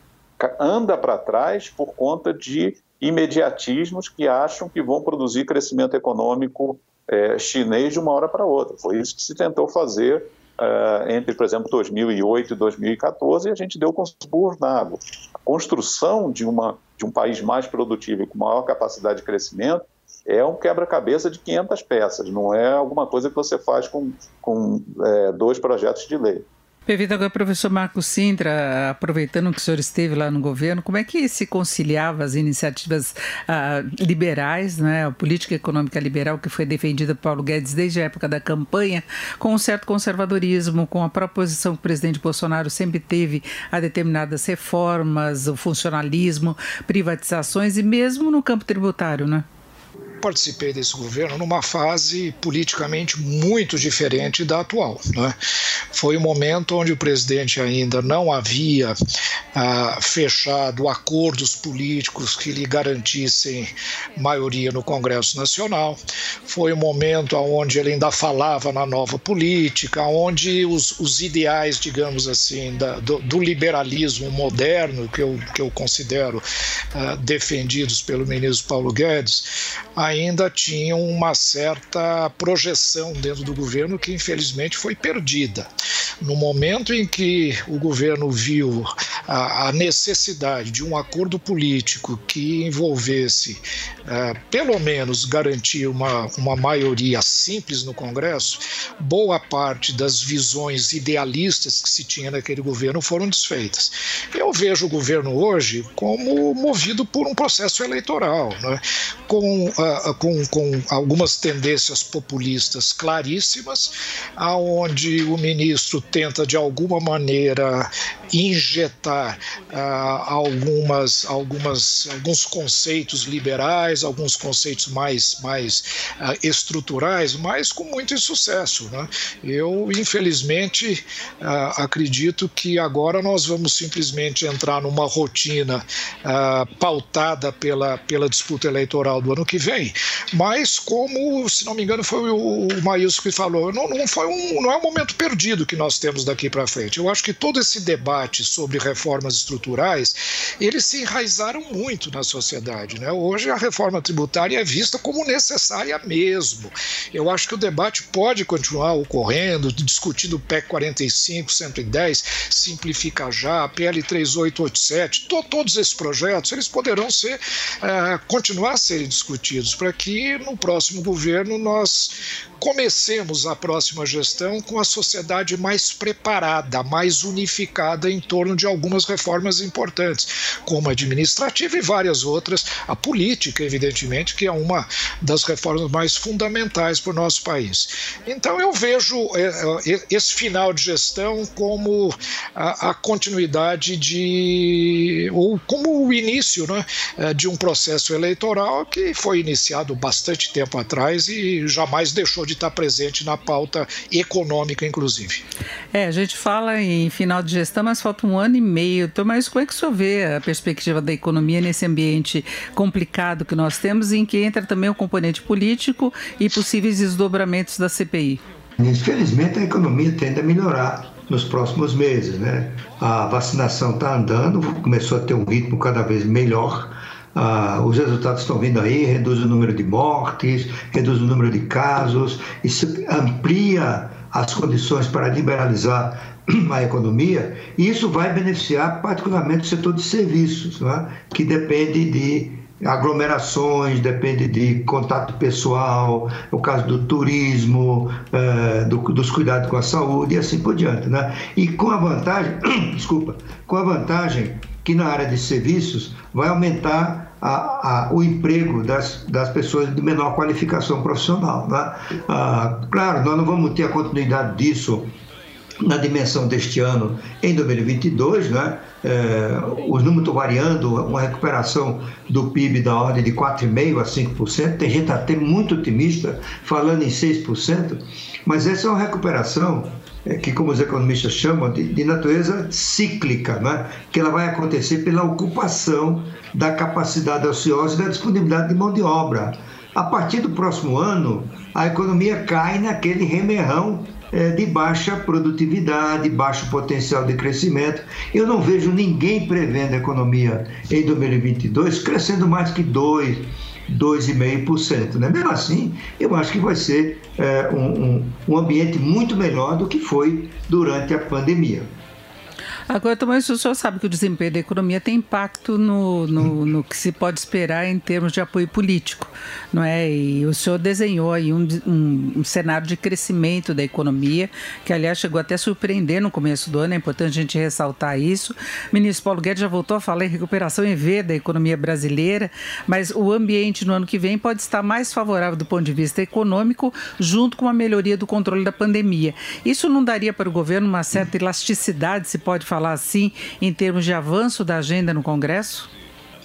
anda para trás por conta de imediatismos que acham que vão produzir crescimento econômico é, chinês de uma hora para outra. Foi isso que se tentou fazer uh, entre, por exemplo, 2008 e 2014, e a gente deu com água. A construção de, uma, de um país mais produtivo e com maior capacidade de crescimento é um quebra-cabeça de 500 peças, não é alguma coisa que você faz com, com é, dois projetos de lei. Permita agora, professor Marco Sintra, aproveitando que o senhor esteve lá no governo, como é que se conciliava as iniciativas ah, liberais, né, a política econômica liberal que foi defendida por Paulo Guedes desde a época da campanha, com um certo conservadorismo, com a proposição que o presidente Bolsonaro sempre teve a determinadas reformas, o funcionalismo, privatizações e mesmo no campo tributário, né? Participei desse governo numa fase politicamente muito diferente da atual. Né? Foi um momento onde o presidente ainda não havia ah, fechado acordos políticos que lhe garantissem maioria no Congresso Nacional. Foi um momento onde ele ainda falava na nova política, onde os, os ideais, digamos assim, da, do, do, liberalismo moderno, que eu, que eu considero ah, defendidos pelo ministro Paulo Guedes, ainda tinham uma certa projeção dentro do governo que infelizmente foi perdida. No momento em que o governo viu a, necessidade de um acordo político que envolvesse, é, pelo menos, garantir uma, uma maioria simples no Congresso, boa parte das visões idealistas que se tinha naquele governo foram desfeitas. Eu vejo o governo hoje como movido por um processo eleitoral, né? com, uh, com, com algumas tendências populistas claríssimas, aonde o ministro tenta de alguma maneira injetar uh, algumas, algumas, alguns conceitos liberais, alguns conceitos mais, mais uh, estruturais, mas com muito insucesso. Né? Eu, infelizmente, uh, acredito que agora nós vamos simplesmente entrar numa rotina pautada pela, pela disputa eleitoral do ano que vem, mas como, se não me engano, foi o, Maílson que falou, não, não, foi um, não é um momento perdido que nós temos daqui para frente. Eu acho que todo esse debate sobre reformas estruturais, eles se enraizaram muito na sociedade. Né? Hoje a reforma tributária é vista como necessária mesmo. Eu acho que o debate pode continuar ocorrendo, discutindo o PEC 45, 110, Simplifica Já, PL 3887, to, todos esses projetos, eles poderão ser, uh, continuar a serem discutidos para que no próximo governo nós comecemos a próxima gestão com a sociedade mais preparada, mais unificada em torno de algumas reformas importantes, como a administrativa e várias outras, a política, evidentemente, que é uma das reformas mais fundamentais para o nosso país. Então eu vejo é, é, esse final de gestão como a, continuidade de ou como o início né, é, de um processo eleitoral que foi iniciado bastante tempo atrás e jamais deixou de estar presente na pauta econômica, inclusive. É, a gente fala em final de gestão, mas falta um ano e meio. Então, mas como é que o senhor vê a perspectiva da economia nesse ambiente complicado que nós temos, em que entra também o componente político e possíveis desdobramentos da CPI? Infelizmente, a economia tende a melhorar nos próximos meses. Né? A vacinação está andando, começou a ter um ritmo cada vez melhor. Ah, os resultados estão vindo aí, reduz o número de mortes, reduz o número de casos, isso amplia as condições para liberalizar a economia, e isso vai beneficiar particularmente o setor de serviços, é? que depende de aglomerações, depende de contato pessoal, o caso do turismo, eh, do, dos cuidados com a saúde e assim por diante. Né? E com a vantagem, desculpa, com a vantagem que na área de serviços vai aumentar a, a, o emprego das, das pessoas de menor qualificação profissional. Né? Ah, claro, nós não vamos ter a continuidade disso na dimensão deste ano em 2022, né? É, os números estão variando, uma recuperação do PIB da ordem de 4,5% a 5%, tem gente até muito otimista falando em 6%, mas essa é uma recuperação que, como os economistas chamam, de, de natureza cíclica, né? que ela vai acontecer pela ocupação da capacidade ociosa e da disponibilidade de mão de obra. A partir do próximo ano, a economia cai naquele remerrão é, de baixa produtividade, baixo potencial de crescimento. Eu não vejo ninguém prevendo a economia em 2022 crescendo mais que 2%. 2,5%. Né? Mesmo assim, eu acho que vai ser é, um, um, um ambiente muito melhor do que foi durante a pandemia. Agora, também o senhor sabe que o desempenho da economia tem impacto no, no, no, que se pode esperar em termos de apoio político, não é? E o senhor desenhou aí um, um, um cenário de crescimento da economia, que aliás chegou até a surpreender no começo do ano, é importante a gente ressaltar isso. O ministro Paulo Guedes já voltou a falar em recuperação em V da economia brasileira, mas o ambiente no ano que vem pode estar mais favorável do ponto de vista econômico, junto com a melhoria do controle da pandemia. Isso não daria para o governo uma certa elasticidade, se pode falar falar assim, em termos de avanço da agenda no Congresso?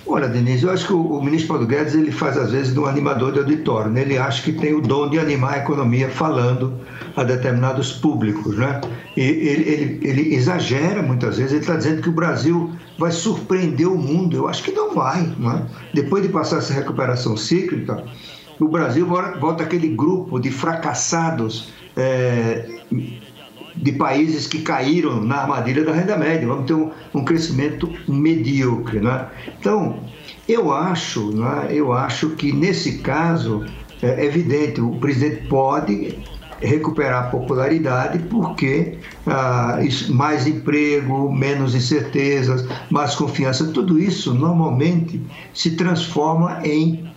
Olha, Denise, eu acho que o, ministro Paulo Guedes ele faz às vezes de um animador de auditório. Né? Ele acha que tem o dom de animar a economia falando a determinados públicos. Né? E ele, ele, ele exagera muitas vezes, ele está dizendo que o Brasil vai surpreender o mundo. Eu acho que não vai. Né? Depois de passar essa recuperação cíclica, o Brasil volta aquele grupo de fracassados. É, de países que caíram na armadilha da renda média. Vamos ter um, um crescimento medíocre. Né? Então, eu acho, né, eu acho que nesse caso é evidente, o presidente pode recuperar popularidade porque ah, isso, mais emprego, menos incertezas, mais confiança, tudo isso normalmente se transforma em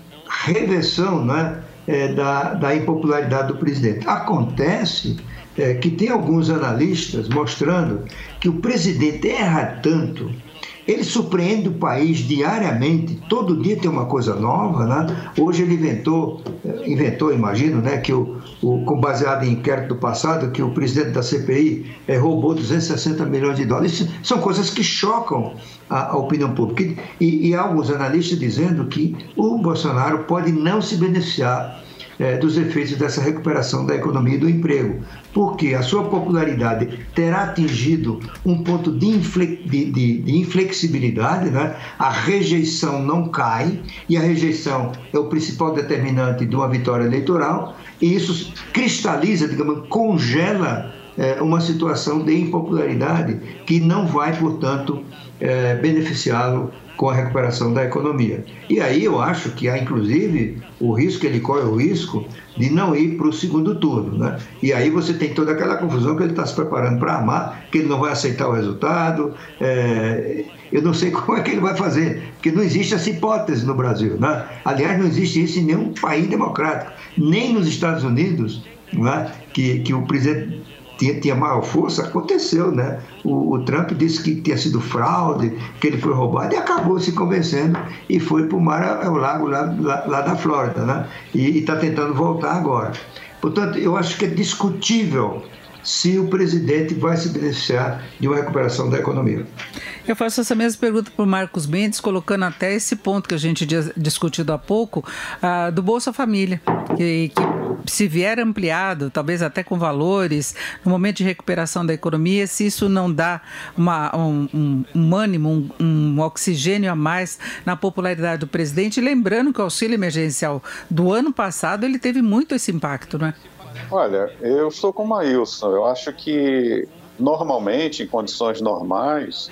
reversão né, é, da, da impopularidade do presidente. Acontece é, que tem alguns analistas mostrando que o presidente erra tanto, ele surpreende o país diariamente, todo dia tem uma coisa nova, né? Hoje ele inventou, é, inventou, imagino, né, que o, o com baseado em inquérito do passado, que o presidente da CPI é, roubou 260 milhões de dólares. Isso são coisas que chocam a, a opinião pública. E, e há alguns analistas dizendo que o Bolsonaro pode não se beneficiar é, dos efeitos dessa recuperação da economia e do emprego, porque a sua popularidade terá atingido um ponto de, infle, de, de, de inflexibilidade, né? a rejeição não cai, e a rejeição é o principal determinante de uma vitória eleitoral, e isso cristaliza, digamos, congela é, uma situação de impopularidade que não vai, portanto, é, beneficiá-lo com a recuperação da economia. E aí eu acho que há, inclusive, o risco, ele corre o risco de não ir para o segundo turno. Né? E aí você tem toda aquela confusão que ele está se preparando para amar, que ele não vai aceitar o resultado. É... Eu não sei como é que ele vai fazer, porque não existe essa hipótese no Brasil. Né? Aliás, não existe isso em nenhum país democrático, nem nos Estados Unidos, né? que, que o presidente tinha, tinha maior força, aconteceu, né? O, o, Trump disse que tinha sido fraude, que ele foi roubado e acabou se convencendo e foi para o mar, é o lago lá, lá, lá, da Flórida, né? E está tentando voltar agora. Portanto, eu acho que é discutível se o presidente vai se beneficiar de uma recuperação da economia. Eu faço essa mesma pergunta para o Marcos Mendes, colocando até esse ponto que a gente discutido há pouco, uh, do Bolsa Família, que, que se vier ampliado, talvez até com valores, no momento de recuperação da economia, se isso não dá uma, um, um, um ânimo, um, um, oxigênio a mais na popularidade do presidente, lembrando que o auxílio emergencial do ano passado ele teve muito esse impacto, não é? Olha, eu sou como a Wilson, eu acho que normalmente, em condições normais,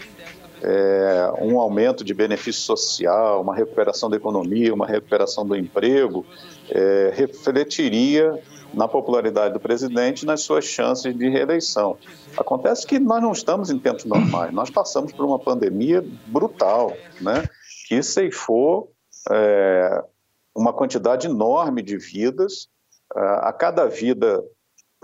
é, um aumento de benefício social, uma recuperação da economia, uma recuperação do emprego, é, refletiria na popularidade do presidente nas suas chances de reeleição. Acontece que nós não estamos em tempos normais, nós passamos por uma pandemia brutal, né, que ceifou é, uma quantidade enorme de vidas. A cada vida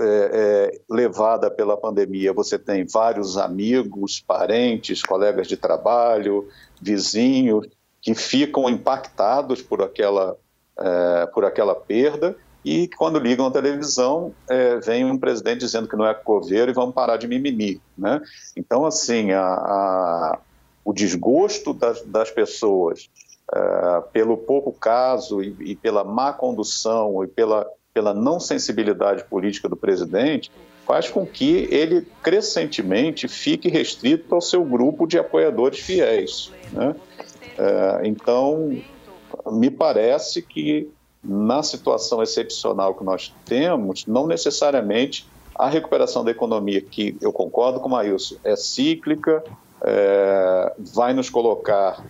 é, é, levada pela pandemia, você tem vários amigos, parentes, colegas de trabalho, vizinhos, que ficam impactados por aquela, é, por aquela perda e quando ligam a televisão, é, vem um presidente dizendo que não é coveiro e vamos parar de mimimi. Né? Então, assim, a, a, o desgosto das, das pessoas é, pelo pouco caso e, e, pela má condução e pela pela não sensibilidade política do presidente, faz com que ele crescentemente fique restrito ao seu grupo de apoiadores fiéis. Né? É, então, me parece que na situação excepcional que nós temos, não necessariamente a recuperação da economia, que eu concordo com o Maílson, é cíclica, é, vai nos colocar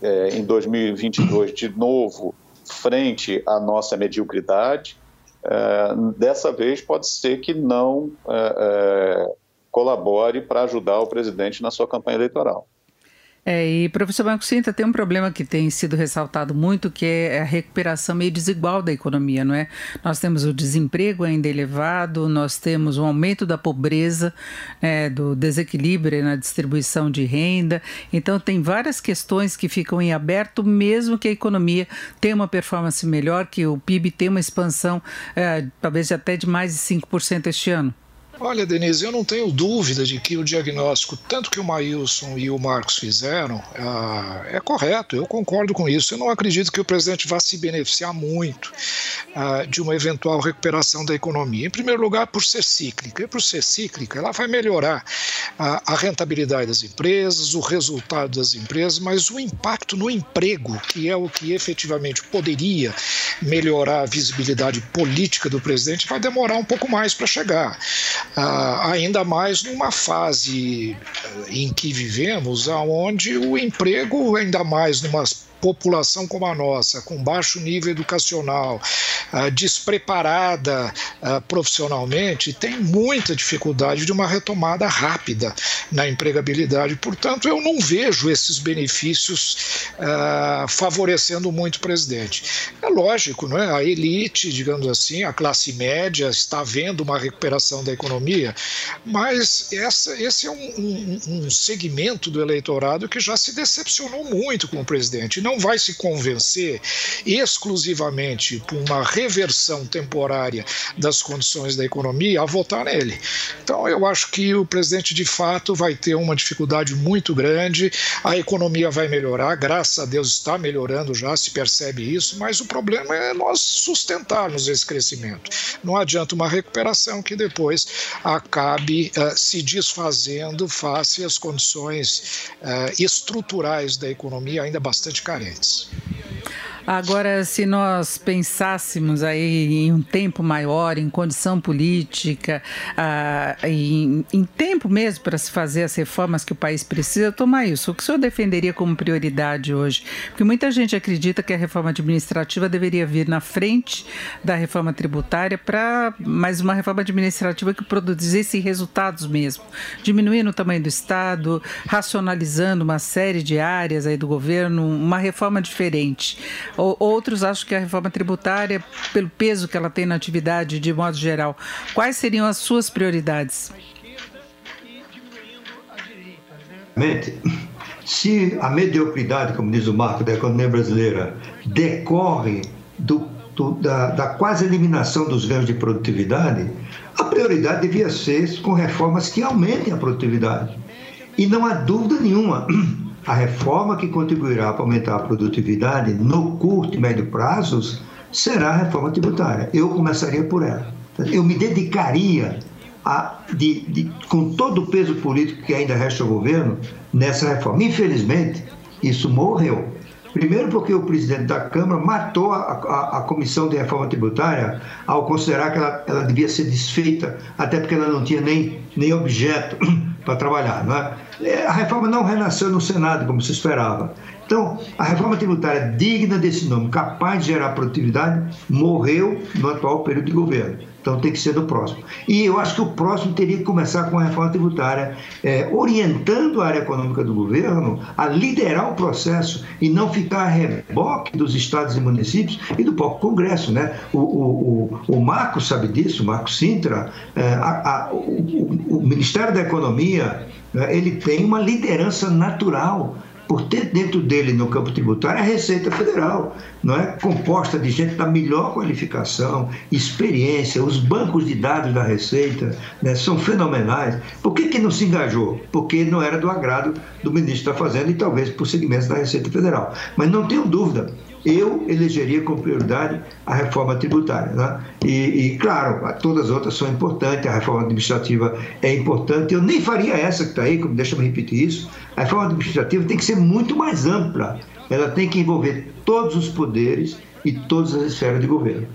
é, em 2022 de novo frente à nossa mediocridade, é, dessa vez pode ser que não é, é, colabore para ajudar o presidente na sua campanha eleitoral. É, e professor Marco Cinta, tem um problema que tem sido ressaltado muito, que é a recuperação meio desigual da economia, não é? Nós temos o desemprego ainda elevado, nós temos o aumento da pobreza, é, do desequilíbrio na distribuição de renda, então tem várias questões que ficam em aberto, mesmo que a economia tenha uma performance melhor, que o PIB tenha uma expansão é, talvez até de mais de 5% este ano. Olha, Denise, eu não tenho dúvida de que o diagnóstico, tanto que o Maílson e o Marcos fizeram, ah, é correto, eu concordo com isso. Eu não acredito que o presidente vá se beneficiar muito ah, de uma eventual recuperação da economia. Em primeiro lugar, por ser cíclica. E por ser cíclica, ela vai melhorar a rentabilidade das empresas, o resultado das empresas, mas o impacto no emprego, que é o que efetivamente poderia melhorar a visibilidade política do presidente, vai demorar um pouco mais para chegar. Ah, ainda mais numa fase eh, em que vivemos, onde o emprego, ainda mais numa população como a nossa, com baixo nível educacional, uh, despreparada uh, profissionalmente, tem muita dificuldade de uma retomada rápida na empregabilidade. Portanto, eu não vejo esses benefícios uh, favorecendo muito o presidente. É lógico, não é? a elite, digamos assim, a classe média está vendo uma recuperação da economia, mas essa, esse é um, um, um segmento do eleitorado que já se decepcionou muito com o presidente. Não não vai se convencer exclusivamente por uma reversão temporária das condições da economia a votar nele. Então, eu acho que o presidente, de fato, vai ter uma dificuldade muito grande, a economia vai melhorar, graças a Deus está melhorando já, se percebe isso, mas o problema é nós sustentarmos esse crescimento. Não adianta uma recuperação que depois acabe uh, se desfazendo face às condições uh, estruturais da economia ainda bastante carentes. credits Agora, se nós pensássemos aí em um tempo maior, em condição política, ah, em, em, tempo mesmo para se fazer as reformas que o país precisa, tomar isso. O que o senhor defenderia como prioridade hoje? Porque muita gente acredita que a reforma administrativa deveria vir na frente da reforma tributária para mais uma reforma administrativa que produzisse resultados mesmo, diminuindo o tamanho do Estado, racionalizando uma série de áreas aí do governo, uma reforma diferente. Outros acham que a reforma tributária, pelo peso que ela tem na atividade de modo geral, quais seriam as suas prioridades? Se a mediocridade, como diz o marco da economia brasileira, decorre do, do, da, da quase eliminação dos ganhos de produtividade, a prioridade devia ser com reformas que aumentem a produtividade. E não há dúvida nenhuma a reforma que contribuirá para aumentar a produtividade no curto e médio prazos será a reforma tributária. Eu começaria por ela. Eu me dedicaria a, de, de, com todo o peso político que ainda resta ao governo nessa reforma. Infelizmente, isso morreu. Primeiro, porque o presidente da Câmara matou a, a, a comissão de reforma tributária ao considerar que ela, ela devia ser desfeita, até porque ela não tinha nem, nem objeto para trabalhar. Não é? é? A reforma não renasceu no Senado, como se esperava. Então, a reforma tributária digna desse nome, capaz de gerar produtividade, morreu no atual período de governo. Então tem que ser do próximo. E eu acho que o próximo teria que começar com a reforma tributária, é, orientando a área econômica do governo a liderar o processo e não ficar a reboque dos estados e municípios e do próprio Congresso. Né? O, o, o, o Marco sabe disso, o Marco Sintra, é, a, a, o, o Ministério da Economia, é, ele tem uma liderança natural por ter dentro dele no campo tributário a Receita Federal, não é composta de gente da melhor qualificação, experiência, os bancos de dados da Receita né, são fenomenais. Por que, que não se engajou? Porque não era do agrado do ministro da Fazenda e talvez por segmentos da Receita Federal. Mas não tenho dúvida, eu elegeria com prioridade a reforma tributária. Né? E, e, claro, todas as outras são importantes, a reforma administrativa é importante. Eu nem faria essa que está aí, como deixa eu repetir isso. A reforma administrativa tem que ser muito mais ampla. Ela tem que envolver todos os poderes e todas as esferas de governo.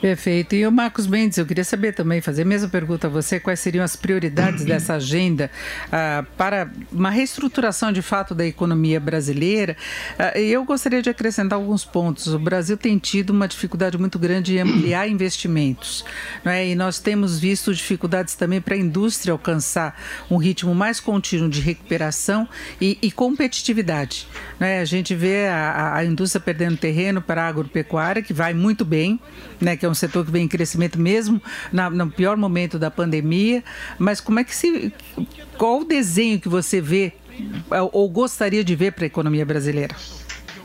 Perfeito. E o Marcos Mendes, eu queria saber também, fazer a mesma pergunta a você, quais seriam as prioridades dessa agenda ah, para uma reestruturação de fato da economia brasileira. Ah, eu gostaria de acrescentar alguns pontos. O Brasil tem tido uma dificuldade muito grande em ampliar investimentos, não é? e nós temos visto dificuldades também para a indústria alcançar um ritmo mais contínuo de recuperação e, e competitividade. Não é? A gente vê a, a indústria perdendo terreno para a agropecuária, que vai muito bem, né? que é um setor que vem em crescimento mesmo na, no pior momento da pandemia. Mas como é que se. Qual o desenho que você vê ou gostaria de ver para a economia brasileira?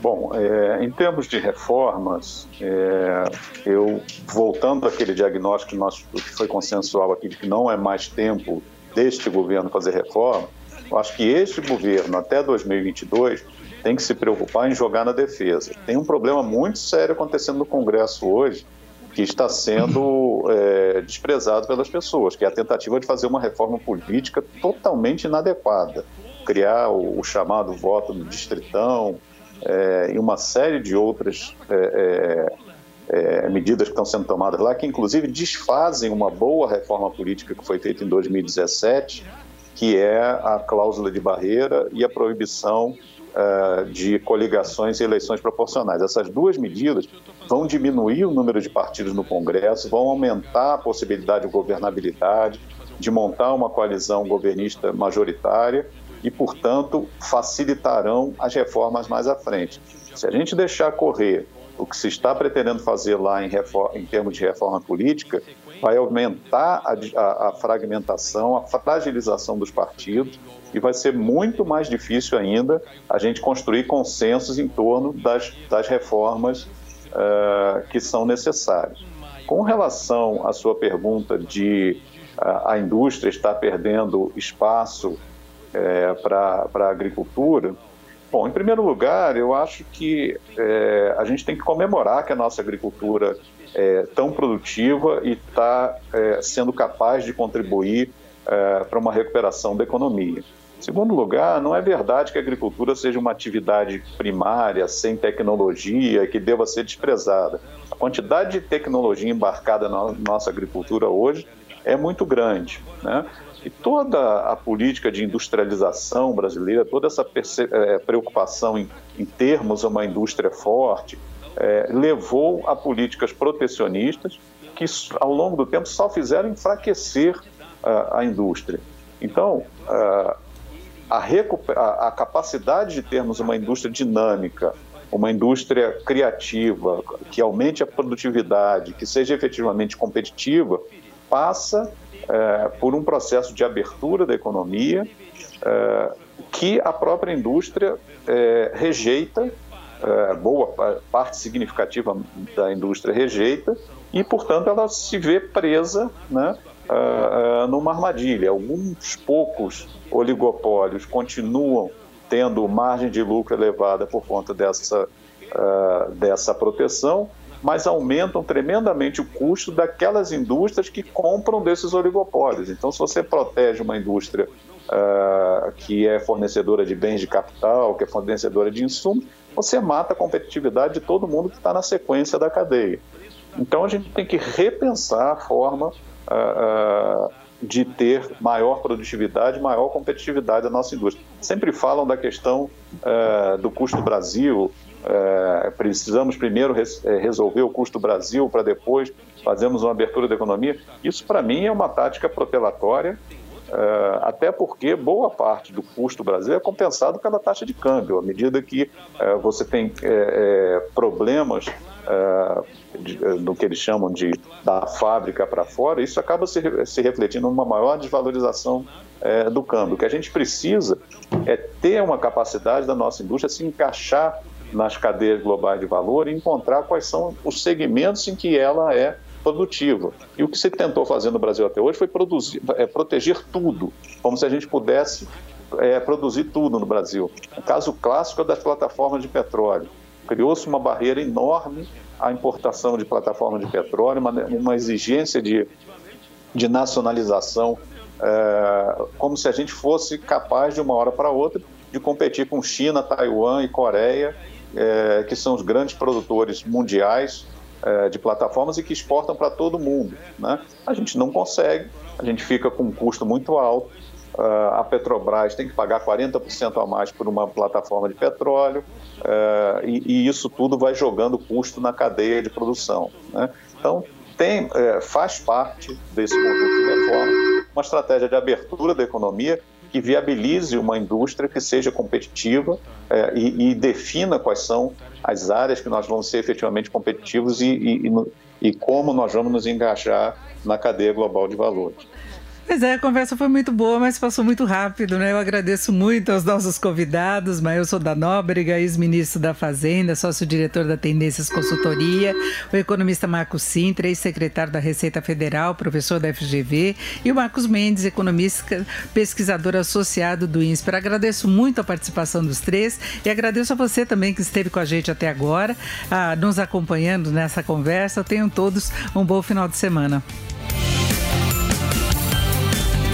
Bom, é, em termos de reformas, é, eu voltando àquele diagnóstico que, nós, que foi consensual aqui de que não é mais tempo deste governo fazer reforma, eu acho que este governo até 2022 tem que se preocupar em jogar na defesa. Tem um problema muito sério acontecendo no Congresso hoje que está sendo é, desprezado pelas pessoas, que é a tentativa de fazer uma reforma política totalmente inadequada, criar o, o chamado voto no distritão, é, e uma série de outras é, é, é, medidas que estão sendo tomadas lá, que inclusive desfazem uma boa reforma política que foi feita em 2017, que é a cláusula de barreira e a proibição é, de coligações e eleições proporcionais. Essas duas medidas vão diminuir o número de partidos no Congresso, vão aumentar a possibilidade de governabilidade, de montar uma coalizão governista majoritária e, portanto, facilitarão as reformas mais à frente. Se a gente deixar correr o que se está pretendendo fazer lá em, reforma, em termos de reforma política, vai aumentar a, a, a, fragmentação, a fragilização dos partidos e vai ser muito mais difícil ainda a gente construir consensos em torno das, das reformas uh, que são necessárias. Com relação à sua pergunta de uh, a indústria estar perdendo espaço é, para a agricultura? Bom, em primeiro lugar, eu acho que a gente tem que comemorar que a nossa agricultura é tão produtiva e está é, sendo capaz de contribuir é, para uma recuperação da economia. Segundo lugar, não é verdade que a agricultura seja uma atividade primária, sem tecnologia, que deva ser desprezada. A quantidade de tecnologia embarcada na nossa agricultura hoje é muito grande. Né? E toda a política de industrialização brasileira, toda essa é, preocupação em, em termos uma indústria forte, é, levou a políticas protecionistas que, ao longo do tempo, só fizeram enfraquecer a, a indústria. Então, a, a, a capacidade de termos uma indústria dinâmica, uma indústria criativa, que aumente a produtividade, que seja efetivamente competitiva, passa é, por um processo de abertura da economia é, que a própria indústria é, rejeita, é, boa parte significativa da indústria rejeita, e, portanto, ela se vê presa né, é, é, numa armadilha. Alguns poucos oligopólios continuam tendo margem de lucro elevada por conta dessa, dessa proteção, mas aumentam tremendamente o custo daquelas indústrias que compram desses oligopólios. Então, se você protege uma indústria uh, que é fornecedora de bens de capital, que é fornecedora de insumos, você mata a competitividade de todo mundo que está na sequência da cadeia. Então, a gente tem que repensar a forma uh, uh, de ter maior produtividade, maior competitividade da nossa indústria. Sempre falam da questão do custo Brasil, é, precisamos primeiro res, é, resolver o custo Brasil para depois fazermos uma abertura da economia. Isso, para mim, é uma tática protelatória, até porque boa parte do custo Brasil é compensado pela taxa de câmbio. À medida que é, você tem é, problemas no que eles chamam de da fábrica para fora, isso acaba se, se refletindo numa maior desvalorização do câmbio. O que a gente precisa é ter uma capacidade da nossa indústria se encaixar nas cadeias globais de valor e encontrar quais são os segmentos em que ela é produtiva. E o que se tentou fazer no Brasil até hoje foi produzir, é, proteger tudo, como se a gente pudesse é, produzir tudo no Brasil. O caso clássico é das plataformas de petróleo. Criou-se uma barreira enorme à importação de plataformas de petróleo, uma, uma exigência de, de nacionalização, é, como se a gente fosse capaz, de uma hora para outra, de competir com China, Taiwan e Coreia é, que são os grandes produtores mundiais é, de plataformas e que exportam para todo mundo. Né? A gente não consegue, a gente fica com um custo muito alto. Uh, a Petrobras tem que pagar 40% a mais por uma plataforma de petróleo, uh, e, e, isso tudo vai jogando custo na cadeia de produção. Né? Então, tem, é, faz parte desse conjunto de reforma uma estratégia de abertura da economia que viabilize uma indústria que seja competitiva é, e, e, defina quais são as áreas que nós vamos ser efetivamente competitivos e, e, e como nós vamos nos engajar na cadeia global de valores. Pois é, a conversa foi muito boa, mas passou muito rápido, né? Eu agradeço muito aos nossos convidados, Mailson da Nóbrega, ex-ministro da Fazenda, sócio-diretor da Tendências Consultoria, o economista Marcos Sintra, ex-secretário da Receita Federal, professor da FGV, e o Marcos Mendes, economista, pesquisador associado do INSPER. Agradeço muito a participação dos três e agradeço a você também que esteve com a gente até agora, ah, nos acompanhando nessa conversa. Tenham todos um bom final de semana.